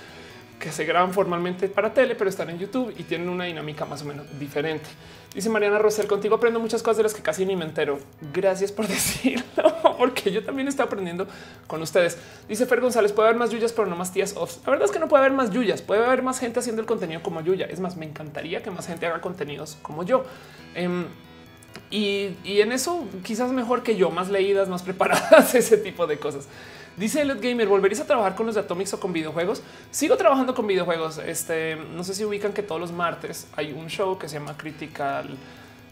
que se graban formalmente para tele, pero están en YouTube y tienen una dinámica más o menos diferente. Dice Mariana Rosel, contigo aprendo muchas cosas de las que casi ni me entero. Gracias por [laughs] decirlo, porque yo también estoy aprendiendo con ustedes. Dice Fer González, puede haber más yuyas, pero no más tías off. La verdad es que no puede haber más yuyas, puede haber más gente haciendo el contenido como Yuya. Es más, me encantaría que más gente haga contenidos como yo. Em, y, y en eso quizás mejor que yo, más leídas, más [laughs] preparadas, ese tipo de cosas. Dice el Gamer, ¿volverías a trabajar con los de Atomics o con videojuegos? Sigo trabajando con videojuegos. Este, no sé si ubican que todos los martes hay un show que se llama Critical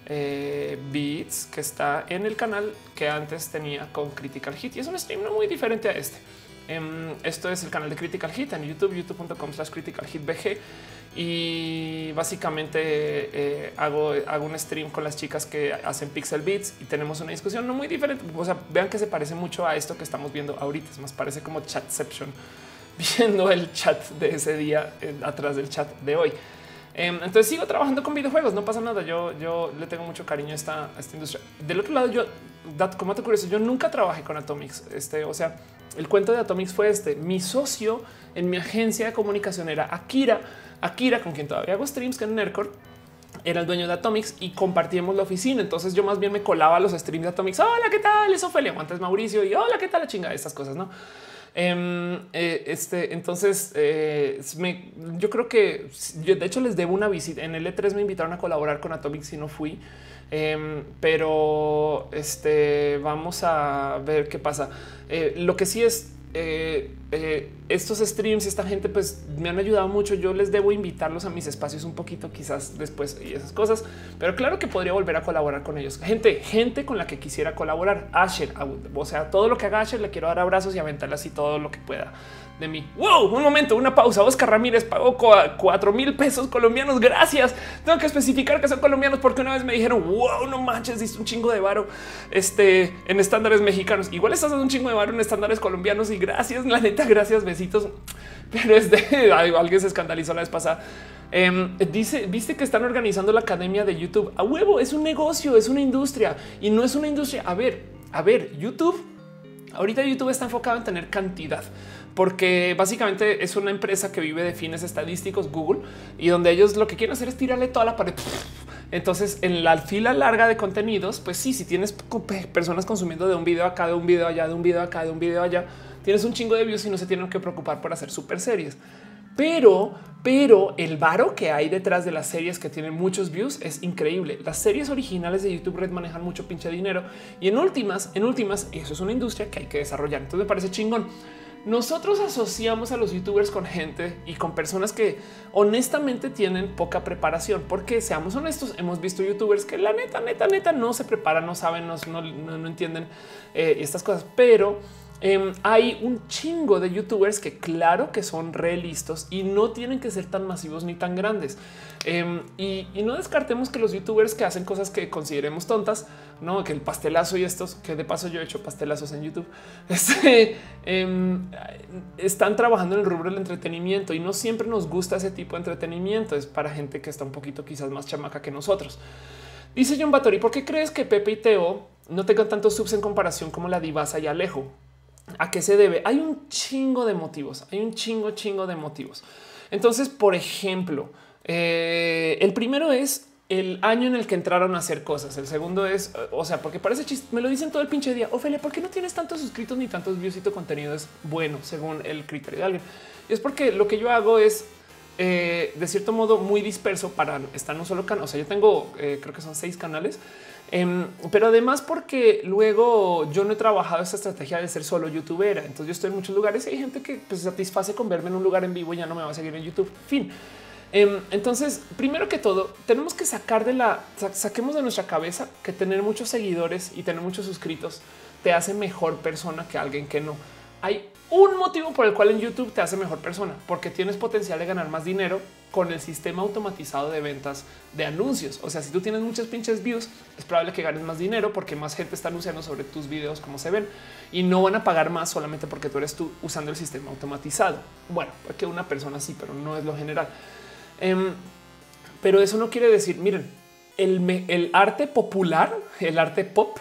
eh, Beats, que está en el canal que antes tenía con Critical Hit. Y es un stream muy diferente a este. Em, esto es el canal de Critical Hit en YouTube, youtube.com slash critical hit BG y básicamente eh, hago, hago un stream con las chicas que hacen Pixel Beats y tenemos una discusión no muy diferente. O sea, vean que se parece mucho a esto que estamos viendo ahorita. Es más, parece como chatception [laughs] viendo el chat de ese día eh, atrás del chat de hoy. Em, entonces sigo trabajando con videojuegos, no pasa nada. Yo, yo le tengo mucho cariño a esta, esta industria. Del otro lado, yo, como te curioso, yo nunca trabajé con Atomics. Este, o sea, el cuento de Atomics fue este. Mi socio en mi agencia de comunicación era Akira Akira, con quien todavía hago streams, que en Nerdcore era el dueño de Atomics y compartíamos la oficina. Entonces yo más bien me colaba los streams de Atomics. Hola, ¿qué tal? Es Ofelia, antes Mauricio y hola, ¿qué tal la chinga de estas cosas? No, em, eh, este entonces eh, yo creo que yo de hecho les debo una visita en el E3. Me invitaron a colaborar con Atomics y no fui, em, pero este vamos a ver qué pasa. Eh, lo que sí es eh, estos streams, esta gente, pues me han ayudado mucho. Yo les debo invitarlos a mis espacios un poquito, quizás después y esas cosas, pero claro que podría volver a colaborar con ellos. Gente, gente con la que quisiera colaborar. Asher, o sea, todo lo que haga Asher le quiero dar abrazos y aventarle así todo lo que pueda de mí. Wow, un momento, una pausa. Oscar Ramírez pagó cuatro mil pesos colombianos. Gracias. Tengo que especificar que son colombianos porque una vez me dijeron wow, no manches, diste un chingo de varo este en estándares mexicanos. Igual estás dando un chingo de varo en estándares colombianos y gracias, la neta, [laughs] gracias, besitos. Pero es de alguien se escandalizó la vez pasada. Em, dice, viste que están organizando la academia de YouTube a huevo. Es un negocio, es una industria y no es una industria. A ver, a ver, YouTube. Ahorita YouTube está enfocado en tener cantidad porque básicamente es una empresa que vive de fines estadísticos, Google, y donde ellos lo que quieren hacer es tirarle toda la pared. Entonces, en la fila larga de contenidos, pues sí, si tienes personas consumiendo de un video acá, de un video allá, de un video acá, de un video allá, tienes un chingo de views y no se tienen que preocupar por hacer super series. pero pero el varo que hay detrás de las series que tienen muchos views es increíble. Las series originales de YouTube Red manejan mucho pinche dinero y en últimas, en últimas, eso es una industria que hay que desarrollar. Entonces me parece chingón. Nosotros asociamos a los youtubers con gente y con personas que honestamente tienen poca preparación, porque seamos honestos, hemos visto youtubers que la neta, neta, neta no se preparan, no saben, no, no, entienden eh, estas cosas, pero Em, hay un chingo de youtubers que claro que son realistas y no tienen que ser tan masivos ni tan grandes. Em, y, no descartemos que los youtubers que hacen cosas que consideremos tontas, no que el pastelazo y estos que de paso yo he hecho pastelazos en YouTube, [laughs] este, em, están trabajando en el rubro del entretenimiento y no siempre nos gusta ese tipo de entretenimiento. Es para gente que está un poquito quizás más chamaca que nosotros. Dice John Batori, ¿por qué crees que Pepe y Teo no tengan tantos subs en comparación como la Divasa y Alejo? ¿A qué se debe? Hay un chingo de motivos, hay un chingo, chingo de motivos. Entonces, por ejemplo, eh, el primero es el año en el que entraron a hacer cosas. El segundo es, o sea, porque parece chiste, me lo dicen todo el pinche día. Ofelia, ¿por qué no tienes tantos suscritos ni tantos views y tu contenido es bueno según el criterio de alguien? Y es porque lo que yo hago es eh, de cierto modo muy disperso para estar en un solo canal. O sea, yo tengo, eh, creo que son seis canales Em, pero además porque luego yo no he trabajado esa estrategia de ser solo youtubera. Entonces yo estoy en muchos lugares y hay gente que pues, se satisface con verme en un lugar en vivo y ya no me va a seguir en YouTube. Fin. Em, entonces, primero que todo, tenemos que sacar de la, saquemos de nuestra cabeza que tener muchos seguidores y tener muchos suscritos te hace mejor persona que alguien que no. Hay un motivo por el cual en YouTube te hace mejor persona, porque tienes potencial de ganar más dinero con el sistema automatizado de ventas de anuncios. O sea, si tú tienes muchas pinches views, es probable que ganes más dinero porque más gente está anunciando sobre tus videos como se ven y no van a pagar más solamente porque tú eres tú usando el sistema automatizado. Bueno, porque una persona sí, pero no es lo general. Em, pero eso no quiere decir, miren, el, arte popular, el arte pop,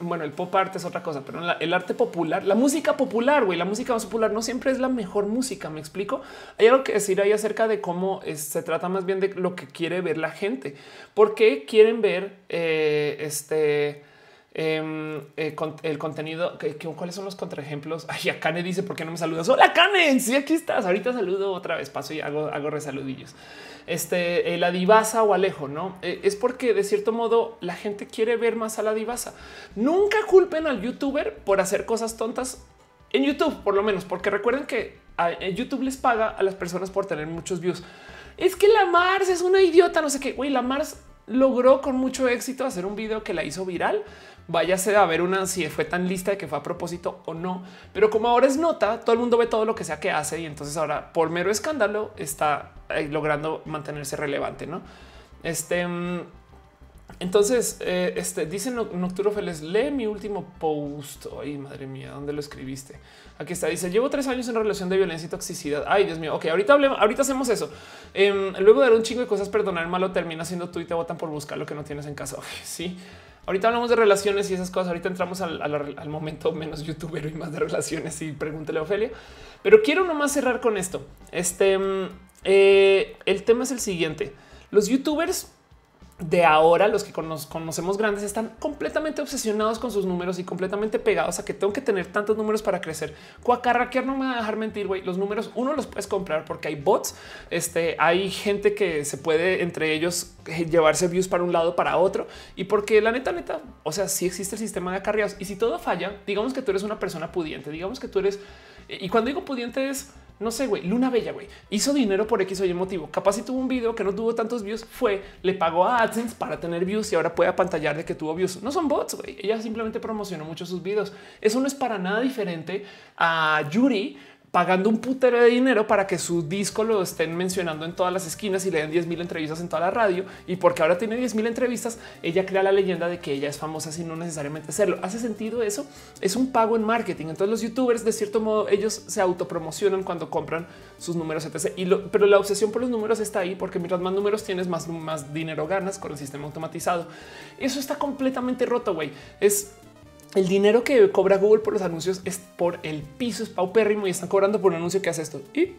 bueno, el pop art es otra cosa, pero el arte popular, la música popular, güey, la música más popular no siempre es la mejor música. Me explico. Hay algo que decir ahí acerca de cómo se trata más bien de lo que quiere ver la gente, porque quieren ver eh, este. Em, eh, el contenido, que, cuáles son los contraejemplos. [laughs] Ay, a Kane dice, ¿por qué no me saludas? Hola, Kane, sí, aquí estás. Ahorita saludo otra vez, paso y hago, hago resaludillos este, eh, la divasa o Alejo, no eh, es porque de cierto modo la gente quiere ver más a la divasa. Nunca culpen al youtuber por hacer cosas tontas en YouTube, por lo menos, porque recuerden que YouTube les paga a las personas por tener muchos views. Es que la Mars es una idiota, no sé qué. La Mars logró con mucho éxito hacer un video que la hizo viral. Váyase a ver una si fue tan lista de que fue a propósito o no. Pero como ahora es nota, todo el mundo ve todo lo que sea que hace y entonces ahora por mero escándalo está eh, logrando mantenerse relevante, ¿no? Este, mm, entonces, eh, este, dice Nocturo Feliz, lee mi último post. Ay, madre mía, ¿dónde lo escribiste? Aquí está, dice, llevo tres años en relación de violencia y toxicidad. Ay, Dios mío, ok, ahorita hablemos, ahorita hacemos eso. Em, luego de dar un chingo de cosas, perdonar malo termina siendo tú y te votan por buscar lo que no tienes en casa. sí, ahorita hablamos de relaciones y esas cosas. Ahorita entramos al, momento menos youtuber y más de relaciones y pregúntele a Ofelia. Pero quiero nomás cerrar con esto. Este, mm, eh, el tema es el siguiente. Los youtubers de ahora, los que conocemos grandes, están completamente obsesionados con sus números y completamente pegados a que tengo que tener tantos números para crecer. Cuacarraquear no me va a dejar mentir, güey. Los números uno los puedes comprar porque hay bots. Este hay gente que se puede entre ellos eh, llevarse views para un lado para otro y porque la neta, neta, o sea, si existe el sistema de acarreados y si todo falla, digamos que tú eres una persona pudiente, digamos que tú eres y cuando digo pudiente es no sé, güey, Luna Bella, güey, hizo dinero por X o Y motivo. Capaz si tuvo un video que no tuvo tantos views, fue, le pagó a AdSense para tener views y ahora puede apantallar de que tuvo views. No son bots, güey. Ella simplemente promocionó mucho sus videos. Eso no es para nada diferente a Yuri, pagando un putero de dinero para que su disco lo estén mencionando en todas las esquinas y le den 10 mil entrevistas en toda la radio. Y porque ahora tiene 10 mil entrevistas, ella crea la leyenda de que ella es famosa sin no necesariamente serlo. ¿Hace sentido eso? Es un pago en marketing. Entonces los youtubers, de cierto modo, ellos se autopromocionan cuando compran sus números, etc. Pero la obsesión por los números está ahí porque mientras más números tienes, más, más dinero ganas con el sistema automatizado. Eso está completamente roto, güey. Es el dinero que cobra Google por los anuncios es por el piso, es paupérrimo y están cobrando por un anuncio que hace esto y,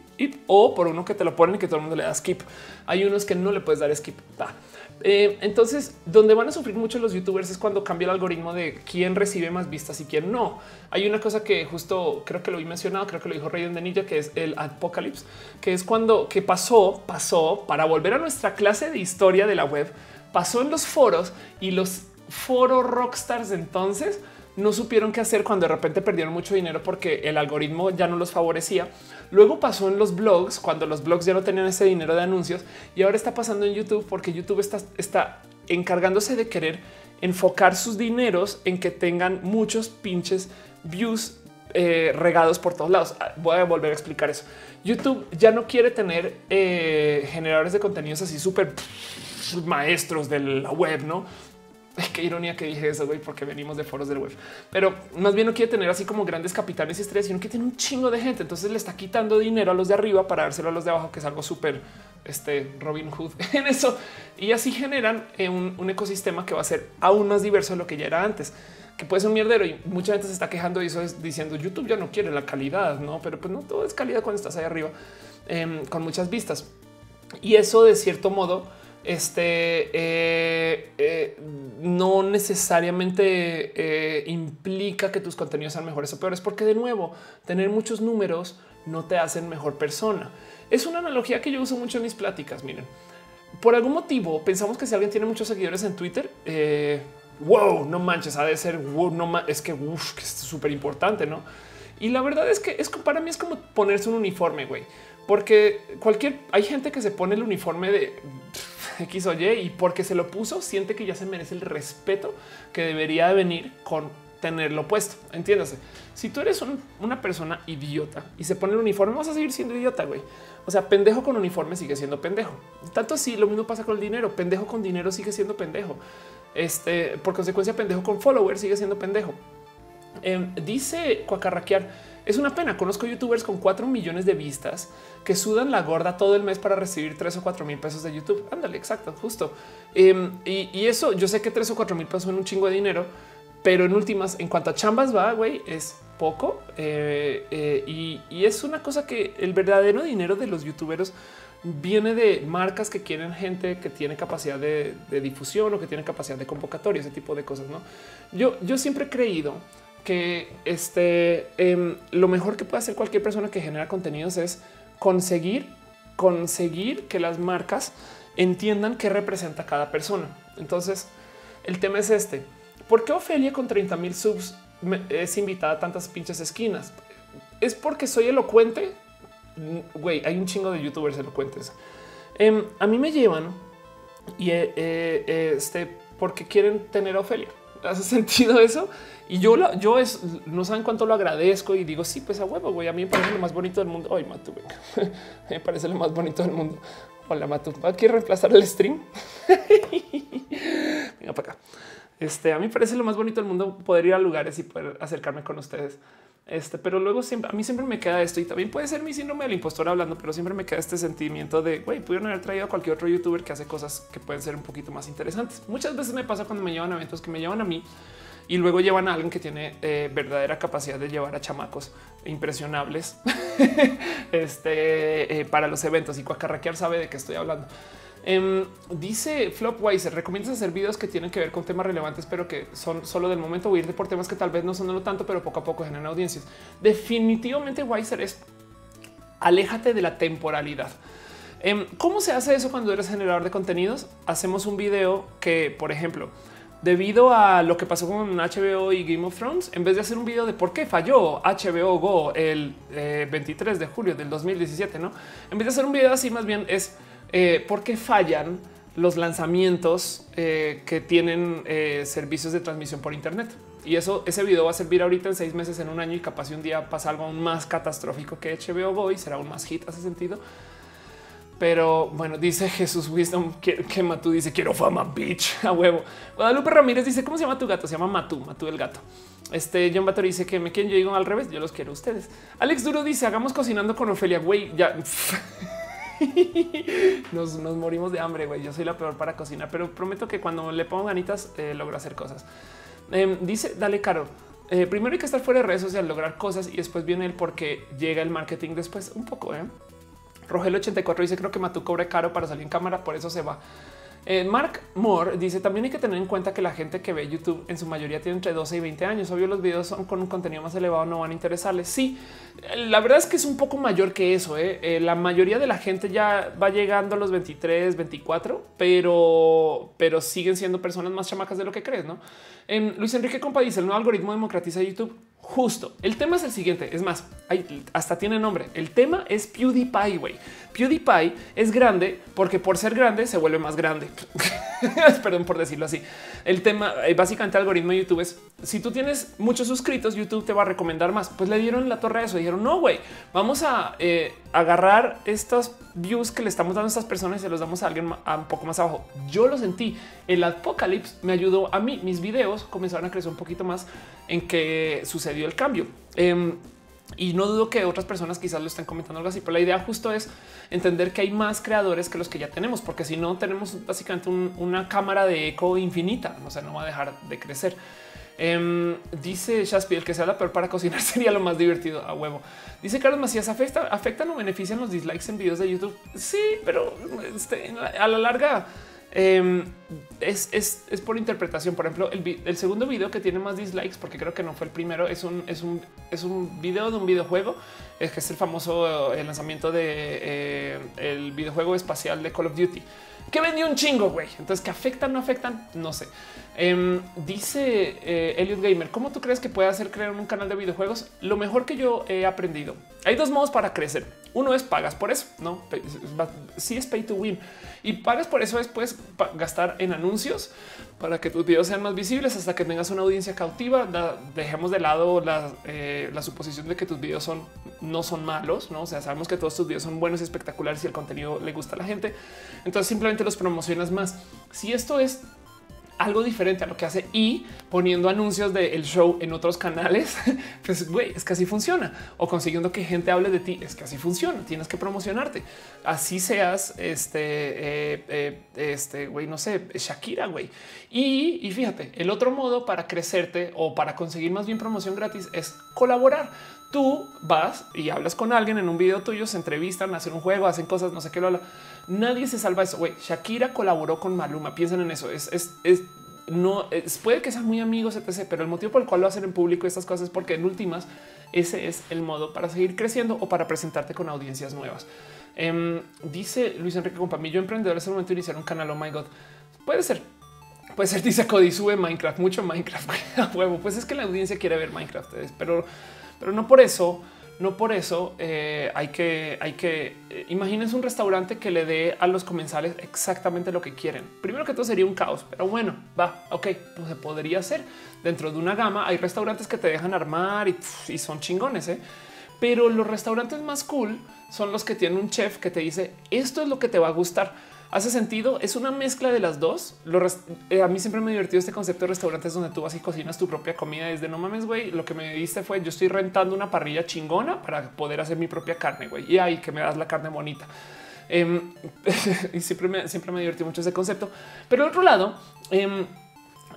o por uno que te lo ponen y que todo el mundo le da skip. Hay unos que no le puedes dar skip. Eh, entonces, donde van a sufrir mucho los youtubers es cuando cambia el algoritmo de quién recibe más vistas y quién no. Hay una cosa que justo creo que lo he mencionado, creo que lo dijo Raiden de Ninja, que es el apocalypse, que es cuando que pasó, pasó para volver a nuestra clase de historia de la web, pasó en los foros y los foros rockstars entonces no supieron qué hacer cuando de repente perdieron mucho dinero porque el algoritmo ya no los favorecía. Luego pasó en los blogs cuando los blogs ya no tenían ese dinero de anuncios y ahora está pasando en YouTube porque YouTube está, está encargándose de querer enfocar sus dineros en que tengan muchos pinches views eh, regados por todos lados. Ah, voy a volver a explicar eso. YouTube ya no quiere tener eh, generadores de contenidos así súper maestros de la web, no? [laughs] Qué ironía que dije eso, güey, porque venimos de foros del web. Pero más bien no quiere tener así como grandes capitanes y estrellas, sino que tiene un chingo de gente. Entonces le está quitando dinero a los de arriba para dárselo a los de abajo, que es algo súper este Robin Hood [laughs] en eso. Y así generan eh, un, ecosistema que va a ser aún más diverso de lo que ya era antes que puede ser un mierdero y mucha gente se está quejando y eso es diciendo YouTube ya no quiere la calidad, no, pero pues no todo es calidad cuando estás ahí arriba em, con muchas vistas. Y eso de cierto modo este eh, eh, no necesariamente eh, implica que tus contenidos sean mejores o peores, porque de nuevo, tener muchos números no te hacen mejor persona. Es una analogía que yo uso mucho en mis pláticas. Miren, por algún motivo pensamos que si alguien tiene muchos seguidores en Twitter, wow, no manches, ha de ser wow, no es que, es súper importante, no? Y la verdad es que es para mí es como ponerse un uniforme, güey, porque cualquier hay gente que se pone el uniforme de X o Y y porque se lo puso, siente que ya se merece el respeto que debería de venir con tenerlo puesto. Entiéndase. Si tú eres una persona idiota y se pone el uniforme, vas a seguir siendo idiota, güey. O sea, pendejo con uniforme sigue siendo pendejo. Tanto así, lo mismo pasa con el dinero. Pendejo con dinero sigue siendo pendejo. Este, por consecuencia, pendejo con followers sigue siendo pendejo. Em, dice Cuacarraquear es una pena. Conozco youtubers con 4 millones de vistas que sudan la gorda todo el mes para recibir 3 o 4 mil pesos de YouTube. Ándale, exacto, justo. Em, y, eso yo sé que 3 o 4 mil pesos son un chingo de dinero, pero en últimas, en cuanto a chambas va, güey, es poco. Eh, eh, y, es una cosa que el verdadero dinero de los youtuberos viene de marcas que quieren gente que tiene capacidad de, difusión o que tiene capacidad de convocatoria, ese tipo de cosas. No, yo, yo siempre he creído que este em, lo mejor que puede hacer cualquier persona que genera contenidos es conseguir, conseguir que las marcas entiendan qué representa cada persona. Entonces, el tema es este. ¿Por qué Ofelia con 30 mil subs es invitada a tantas pinches esquinas? Es porque soy elocuente. Güey, hay un chingo de youtubers elocuentes. Em, a mí me llevan y eh, eh, este porque quieren tener a Ofelia. ¿Hace sentido eso? Y yo, yo es, no saben cuánto lo agradezco y digo, sí, pues a huevo, güey, a mí me parece lo más bonito del mundo. Ay, Matu, venga. [laughs] me parece lo más bonito del mundo. Hola, Matu, ¿quieres reemplazar el stream? [laughs] venga para acá. Este, a mí me parece lo más bonito del mundo poder ir a lugares y poder acercarme con ustedes. Este, pero luego siempre, a mí siempre me queda esto y también puede ser mi síndrome del impostor hablando, pero siempre me queda este sentimiento de güey, pudieron haber traído a cualquier otro youtuber que hace cosas que pueden ser un poquito más interesantes. Muchas veces me pasa cuando me llevan a eventos que me llevan a mí y luego llevan a alguien que tiene eh, verdadera capacidad de llevar a chamacos impresionables [laughs] este, eh, para los eventos y Cuacarraquear sabe de qué estoy hablando. Em, dice Flopweiser, recomiendas hacer videos que tienen que ver con temas relevantes, pero que son solo del momento o irte por temas que tal vez no son lo tanto, pero poco a poco generan audiencias. Definitivamente Weiser es aléjate de la temporalidad. Em, ¿Cómo se hace eso cuando eres generador de contenidos? Hacemos un video que, por ejemplo, debido a lo que pasó con HBO y Game of Thrones, en vez de hacer un video de por qué falló HBO Go el 23 eh, de julio del 2017, no? En vez de hacer un video así, más bien es eh, por qué fallan los lanzamientos eh, que tienen servicios de transmisión por Internet. Y eso, ese video va a servir ahorita en seis meses, en un año y capaz un día pasa algo aún más catastrófico que HBO Go será aún más hit ese sentido. Pero bueno, dice Jesús Wisdom que, que Matú dice quiero fama, bitch [laughs] a huevo. Guadalupe Ramírez dice cómo se llama tu gato? Se llama Matú, Matú el gato. Este John Bator dice que me quieren. Yo digo al revés. Yo los quiero a ustedes. Alex Duro dice hagamos cocinando con Ofelia. Güey, ya [laughs] [laughs] nos, morimos de hambre. Güey, yo soy la peor para cocinar, pero prometo que cuando le pongo ganitas eh, logro hacer cosas. Em, dice, dale, Caro. Eh, primero hay que estar fuera de redes sociales, lograr cosas y después viene el por qué llega el marketing después. Un poco, ¿eh? Rogel 84 dice creo que Matú cobre caro para salir en cámara, por eso se va. Eh, Mark Moore dice también hay que tener en cuenta que la gente que ve YouTube en su mayoría tiene entre 12 y 20 años. Obvio, los videos son con un contenido más elevado, no van a interesarles. Sí, la verdad es que es un poco mayor que eso. ¿eh? Eh, la mayoría de la gente ya va llegando a los 23, 24, pero, pero siguen siendo personas más chamacas de lo que crees. No em, Luis Enrique Compa dice el nuevo algoritmo democratiza YouTube. Justo el tema es el siguiente. Es más, hasta tiene nombre. El tema es PewDiePie. PewDiePie es grande porque por ser grande se vuelve más grande. [laughs] [laughs] Perdón por decirlo así. El tema, eh, básicamente, el algoritmo de YouTube es si tú tienes muchos suscritos, YouTube te va a recomendar más. Pues le dieron la torre a eso. Dijeron, no, güey, vamos a eh, agarrar estos views que le estamos dando a estas personas y se los damos a alguien un poco más abajo. Yo lo sentí. El Apocalypse me ayudó a mí. Mis videos comenzaron a crecer un poquito más en que sucedió el cambio. Em, y no dudo que otras personas quizás lo estén comentando algo así, pero la idea justo es entender que hay más creadores que los que ya tenemos, porque si no tenemos básicamente una cámara de eco infinita, no sé, no va a dejar de crecer. Em, dice Shaspi, el que sea la peor para cocinar [laughs] sería lo más divertido a huevo. Dice Carlos Macías, afecta, afectan o benefician los dislikes en videos de YouTube. Sí, pero este, a la larga Em, es, por interpretación. Por ejemplo, el, segundo video que tiene más dislikes, porque creo que no fue el primero, es un, es un, es un video de un videojuego, es que es el famoso el lanzamiento de eh, videojuego espacial de Call of Duty que vendió un chingo, güey. Entonces, que afectan, no afectan, no sé. Em, dice eh, Elliot Gamer, ¿cómo tú crees que puede hacer crear un canal de videojuegos? Lo mejor que yo he aprendido. Hay dos modos para crecer. Uno es pagas por eso, no? Si es pay to win y pagas por eso después gastar en anuncios para que tus videos sean más visibles hasta que tengas una audiencia cautiva. dejemos de lado eh, la, suposición de que tus videos son no son malos, no? O sea, sabemos que todos tus videos son buenos y espectaculares y el contenido le gusta a la gente. Entonces simplemente los promocionas más. Si esto es algo diferente a lo que hace y poniendo anuncios del show en otros canales, [laughs] pues güey, es que así funciona. O consiguiendo que gente hable de ti, es que así funciona. Tienes que promocionarte. Así seas este, eh, eh, este, güey, no sé, Shakira, güey. Y, y fíjate, el otro modo para crecerte o para conseguir más bien promoción gratis es colaborar tú vas y hablas con alguien en un video tuyo, se entrevistan, hacen un juego, hacen cosas, no sé qué lo habla. Nadie se salva eso. Güey, Shakira colaboró con Maluma. Piensen en eso. Es, es, es no puede que sean muy amigos, etc. Pero el motivo por el cual lo hacen en público estas cosas es porque en últimas ese es el modo para seguir creciendo o para presentarte con audiencias nuevas. Em, dice Luis Enrique Compamillo, emprendedor, es el momento de iniciar un canal. Oh my God, puede ser. Puede ser, dice Cody, sube Minecraft, mucho Minecraft. [laughs] A huevo. Pues es que la audiencia quiere ver Minecraft, pero, pero no por eso no por eso eh, hay que, hay que eh, un restaurante que le dé a los comensales exactamente lo que quieren. Primero que todo sería un caos, pero bueno, va, ok, pues se podría hacer dentro de una gama. Hay restaurantes que te dejan armar y, son chingones, ¿eh? pero los restaurantes más cool son los que tienen un chef que te dice esto es lo que te va a gustar hace sentido. Es una mezcla de las dos. Eh, a mí siempre me divertido este concepto de restaurantes donde tú vas y cocinas tu propia comida. Desde no mames, güey. Lo que me diste fue yo estoy rentando una parrilla chingona para poder hacer mi propia carne, güey. Y ahí que me das la carne bonita. Em, [laughs] y siempre me, siempre me divertí mucho ese concepto. Pero al otro lado, em,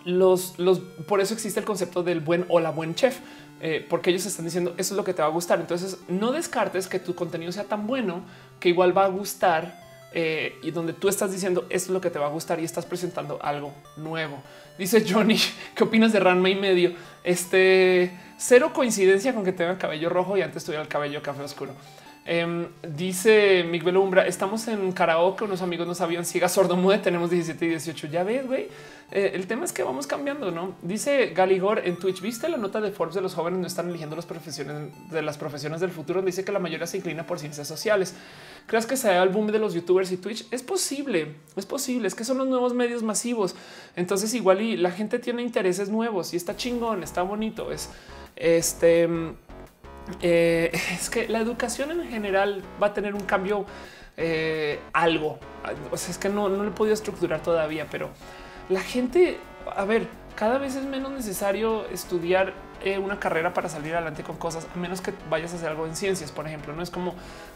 los, los, por eso existe el concepto del buen o la buen chef. Eh, porque ellos están diciendo eso es lo que te va a gustar. Entonces no descartes que tu contenido sea tan bueno que igual va a gustar eh, y donde tú estás diciendo esto es lo que te va a gustar y estás presentando algo nuevo. Dice Johnny, [laughs] ¿qué opinas de Ranma y medio? Este cero coincidencia con que tenga cabello rojo y antes tuviera el cabello café oscuro. Em, dice Miguel Umbra, estamos en karaoke, unos amigos no sabían ciega sordo mude, tenemos 17 y 18. Ya ves, güey. Eh, el tema es que vamos cambiando, ¿no? Dice Galigor en Twitch, ¿viste la nota de Forbes de los jóvenes no están eligiendo las profesiones de las profesiones del futuro? Dice que la mayoría se inclina por ciencias sociales. ¿Crees que sea el boom de los youtubers y Twitch? Es posible, es posible, es que son los nuevos medios masivos. Entonces igual y la gente tiene intereses nuevos y está chingón, está bonito. Es este eh, [laughs] es que la educación en general va a tener un cambio, eh, algo. O sea, es que no, no lo he podido estructurar todavía, pero la gente, a ver, cada vez es menos necesario estudiar eh, una carrera para salir adelante con cosas, a menos que vayas a hacer algo en ciencias, por ejemplo. No es como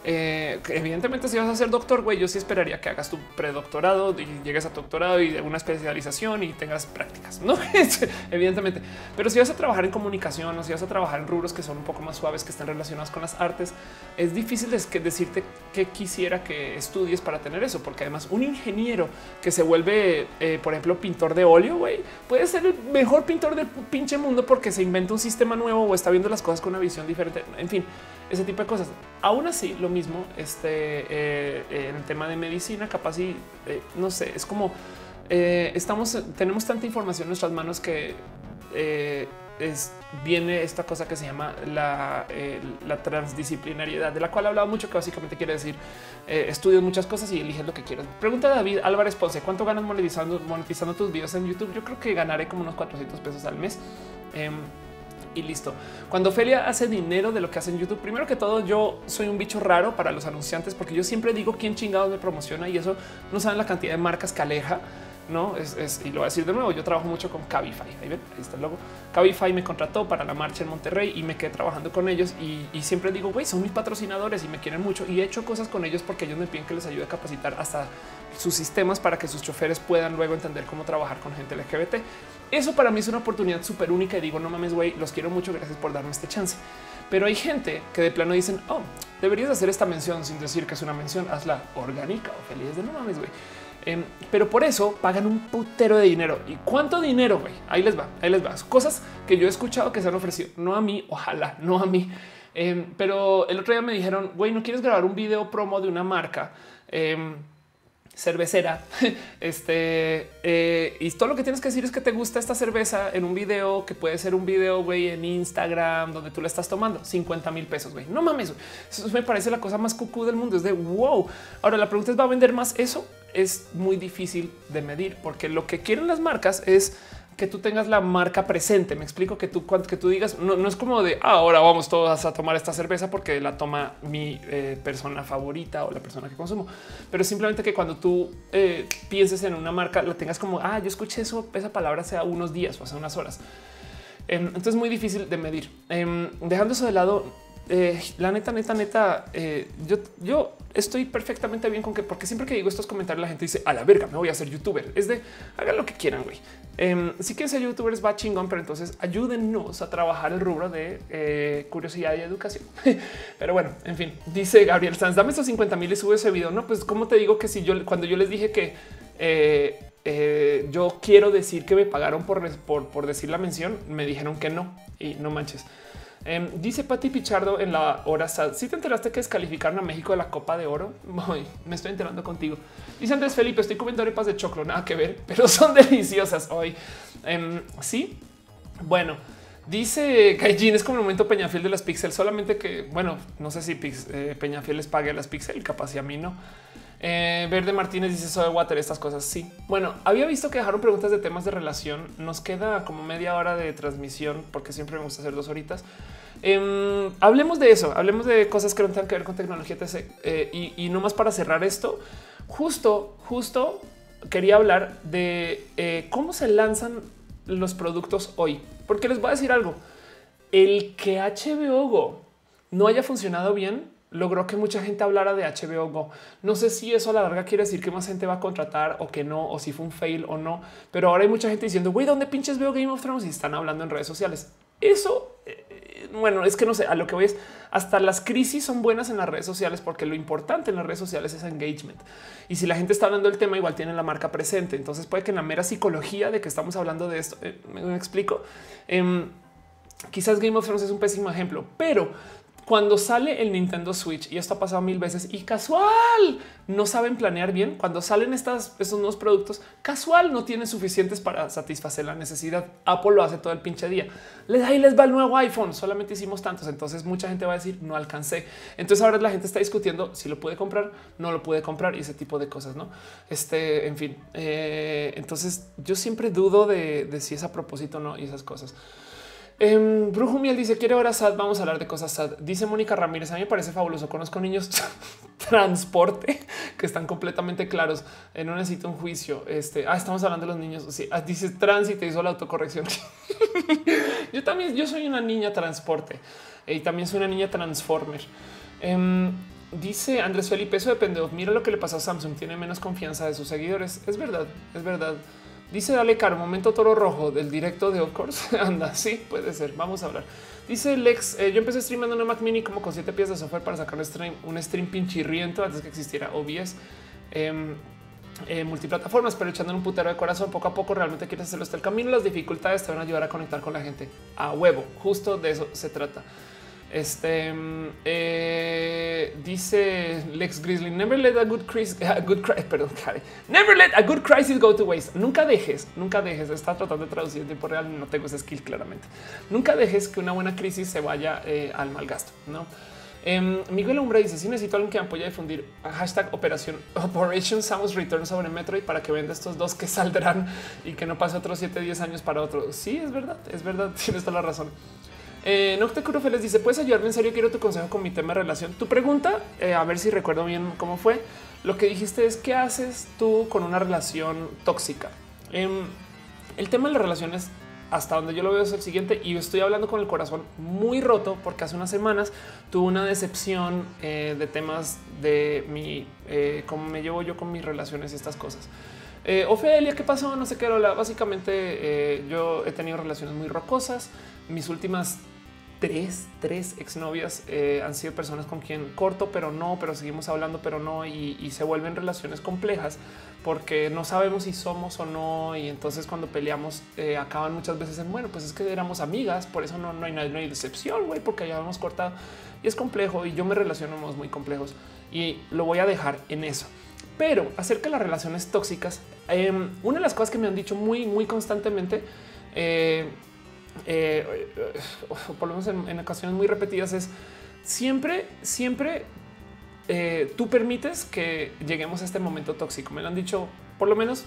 eh, evidentemente, si vas a ser doctor, güey, yo sí esperaría que hagas tu predoctorado y llegues a doctorado y una especialización y tengas prácticas, no [laughs] evidentemente. Pero si vas a trabajar en comunicación o si vas a trabajar en rubros que son un poco más suaves, que están relacionados con las artes, es difícil decirte qué quisiera que estudies para tener eso, porque además un ingeniero que se vuelve, eh, por ejemplo, pintor de óleo, güey, puede ser el mejor pintor del pinche mundo porque se inventa un sistema nuevo o está viendo las cosas con una visión diferente. En fin, ese tipo de cosas. Aún así, lo mismo este, eh, en el tema de medicina, capaz y eh, no sé, es como estamos, tenemos tanta información en nuestras manos que es, viene esta cosa que se llama la, transdisciplinariedad, de la cual he hablado mucho, que básicamente quiere decir eh, estudias muchas cosas y eliges lo que quieras. Pregunta David Álvarez Ponce, ¿cuánto ganas monetizando, monetizando tus videos en YouTube? Yo creo que ganaré como unos 400 pesos al mes. Em, y listo. Cuando Felia hace dinero de lo que hace en YouTube, primero que todo, yo soy un bicho raro para los anunciantes porque yo siempre digo quién chingados me promociona y eso no saben la cantidad de marcas que aleja no es, y lo voy a decir de nuevo. Yo trabajo mucho con Cabify. Ahí ven, ahí está el logo. Cabify me contrató para la marcha en Monterrey y me quedé trabajando con ellos. Y, siempre digo, güey, son mis patrocinadores y me quieren mucho. Y he hecho cosas con ellos porque ellos me piden que les ayude a capacitar hasta sus sistemas para que sus choferes puedan luego entender cómo trabajar con gente LGBT. Eso para mí es una oportunidad súper única y digo, no mames, güey, los quiero mucho. Gracias por darme este chance. Pero hay gente que de plano dicen, oh, deberías hacer esta mención sin decir que es una mención, hazla orgánica o feliz de no mames, güey. Em, pero por eso pagan un putero de dinero. ¿Y cuánto dinero? güey? Ahí les va, ahí les va. Cosas que yo he escuchado que se han ofrecido, no a mí, ojalá, no a mí. Em, pero el otro día me dijeron, güey, ¿no quieres grabar un video promo de una marca? Em, cervecera. [laughs] Este eh, y todo lo que tienes que decir es que te gusta esta cerveza en un video que puede ser un video güey, en Instagram donde tú la estás tomando 50 mil pesos. Güey. No mames. Eso me parece la cosa más cucú del mundo. Es de wow. Ahora la pregunta es: ¿va a vender más eso? Es muy difícil de medir porque lo que quieren las marcas es que tú tengas la marca presente. Me explico que tú que tú digas no, es como de ah, ahora vamos todos a tomar esta cerveza porque la toma mi eh, persona favorita o la persona que consumo, pero simplemente que cuando tú eh, pienses en una marca la tengas como ah, yo escuché eso, esa palabra hace unos días o hace unas horas. Em, entonces es muy difícil de medir. Em, dejando eso de lado, eh, la neta, neta, neta, yo, yo estoy perfectamente bien con que, porque siempre que digo estos comentarios, la gente dice a la verga, me voy a hacer youtuber. Es de hagan lo que quieran, güey. Eh, sí que ser youtubers va chingón, pero entonces ayúdennos a trabajar el rubro de eh, curiosidad y educación. [laughs] pero bueno, en fin, dice Gabriel Sanz, dame esos 50 mil y sube ese video. No, pues como te digo que si yo cuando yo les dije que eh, eh, yo quiero decir que me pagaron por, por, por decir la mención, me dijeron que no y no manches. Em, dice Pati Pichardo en la hora Si te enteraste que descalificaron a México de la Copa de Oro? [laughs] me estoy enterando contigo. Dice Andrés Felipe, estoy comiendo arepas de choclo, nada que ver, [laughs] pero son deliciosas hoy. Em, sí, bueno, dice Kaijin es como el momento Peñafiel de las Pixel, solamente que, bueno, no sé si eh, Peñafiel les pague a las Pixel, capaz y a mí no. Eh, Verde Martínez dice soy water, estas cosas. Sí, bueno, había visto que dejaron preguntas de temas de relación. Nos queda como media hora de transmisión porque siempre me gusta hacer dos horitas. Em, hablemos de eso, hablemos de cosas que no tengan que ver con tecnología eh, y, no más para cerrar esto. Justo, justo quería hablar de eh, cómo se lanzan los productos hoy, porque les voy a decir algo. El que HBO Go no haya funcionado bien logró que mucha gente hablara de HBO Go. No sé si eso a la larga quiere decir que más gente va a contratar o que no, o si fue un fail o no, pero ahora hay mucha gente diciendo, güey, ¿dónde pinches veo Game of Thrones? Y están hablando en redes sociales. Eso, eh, bueno, es que no sé, a lo que voy es, hasta las crisis son buenas en las redes sociales porque lo importante en las redes sociales es engagement. Y si la gente está hablando del tema, igual tiene la marca presente. Entonces puede que en la mera psicología de que estamos hablando de esto, eh, me, explico. Em, quizás Game of Thrones es un pésimo ejemplo, pero cuando sale el Nintendo Switch y esto ha pasado mil veces y casual no saben planear bien cuando salen estos nuevos productos casual no tienen suficientes para satisfacer la necesidad. Apple lo hace todo el pinche día. Les ahí les va el nuevo iPhone. Solamente hicimos tantos. Entonces mucha gente va a decir no alcancé. Entonces ahora la gente está discutiendo si lo puede comprar, no lo puede comprar y ese tipo de cosas. No, este, en fin. Eh, entonces yo siempre dudo de, de si es a propósito o no y esas cosas. Eh, Brujo Miel dice quiere ahora sad. Vamos a hablar de cosas sad. Dice Mónica Ramírez. A mí me parece fabuloso. Conozco niños [laughs] transporte que están completamente claros. Eh, no necesito un juicio. Este ah, estamos hablando de los niños. Sí, ah, dice tránsito hizo la autocorrección. [laughs] yo también, yo soy una niña transporte eh, y también soy una niña transformer. Em, dice Andrés Felipe, eso depende. Mira lo que le pasa a Samsung. Tiene menos confianza de sus seguidores. Es verdad, es verdad. Dice Dale Caro, momento toro rojo del directo de Of Course. [laughs] Anda, sí, puede ser. Vamos a hablar. Dice Lex, eh, yo empecé streamando una Mac Mini como con siete piezas de software para sacar un stream, un stream pinchirriento antes que existiera OBS. Em, eh, multiplataformas, pero echando un putero de corazón poco a poco realmente quieres hacerlo hasta el camino. Las dificultades te van a ayudar a conectar con la gente a huevo. Justo de eso se trata. Este eh, dice Lex Grizzly: Never let a good crisis, [laughs] a good perdón, [laughs] never let a good crisis go to waste. Nunca dejes, nunca dejes. Está tratando de traducir en tiempo real. No tengo ese skill claramente. Nunca dejes que una buena crisis se vaya eh, al mal gasto. No. Eh, Miguel Umbra dice: Si necesito alguien que apoye a difundir hashtag operación Operation Samus Return sobre Metroid para que venda estos dos que [laughs] saldrán y que no pase otros 7, 10 años para otro. Sí, es verdad, es verdad. Tienes toda la razón. Eh, Nocte Félix dice: Puedes ayudarme en serio. Quiero tu consejo con mi tema de relación. Tu pregunta, eh, a ver si recuerdo bien cómo fue. Lo que dijiste es: ¿Qué haces tú con una relación tóxica? Em, el tema de las relaciones, hasta donde yo lo veo, es el siguiente. Y estoy hablando con el corazón muy roto porque hace unas semanas tuve una decepción eh, de temas de mi eh, cómo me llevo yo con mis relaciones y estas cosas. Ofelia, ¿qué pasó? No sé qué. Básicamente, eh, yo he tenido relaciones muy rocosas. Mis últimas tres, tres exnovias eh, han sido personas con quien corto, pero no, pero seguimos hablando, pero no, y, se vuelven relaciones complejas porque no sabemos si somos o no. Y entonces cuando peleamos eh, acaban muchas veces en bueno, pues es que éramos amigas, por eso no, no hay, no hay decepción, güey, porque ya hemos cortado y es complejo y yo me relaciono muy complejos y lo voy a dejar en eso. Pero acerca de las relaciones tóxicas, em, una de las cosas que me han dicho muy, muy constantemente, eh, por lo menos en, ocasiones muy repetidas, es siempre, siempre eh, tú permites que lleguemos a este momento tóxico. Me lo han dicho por lo menos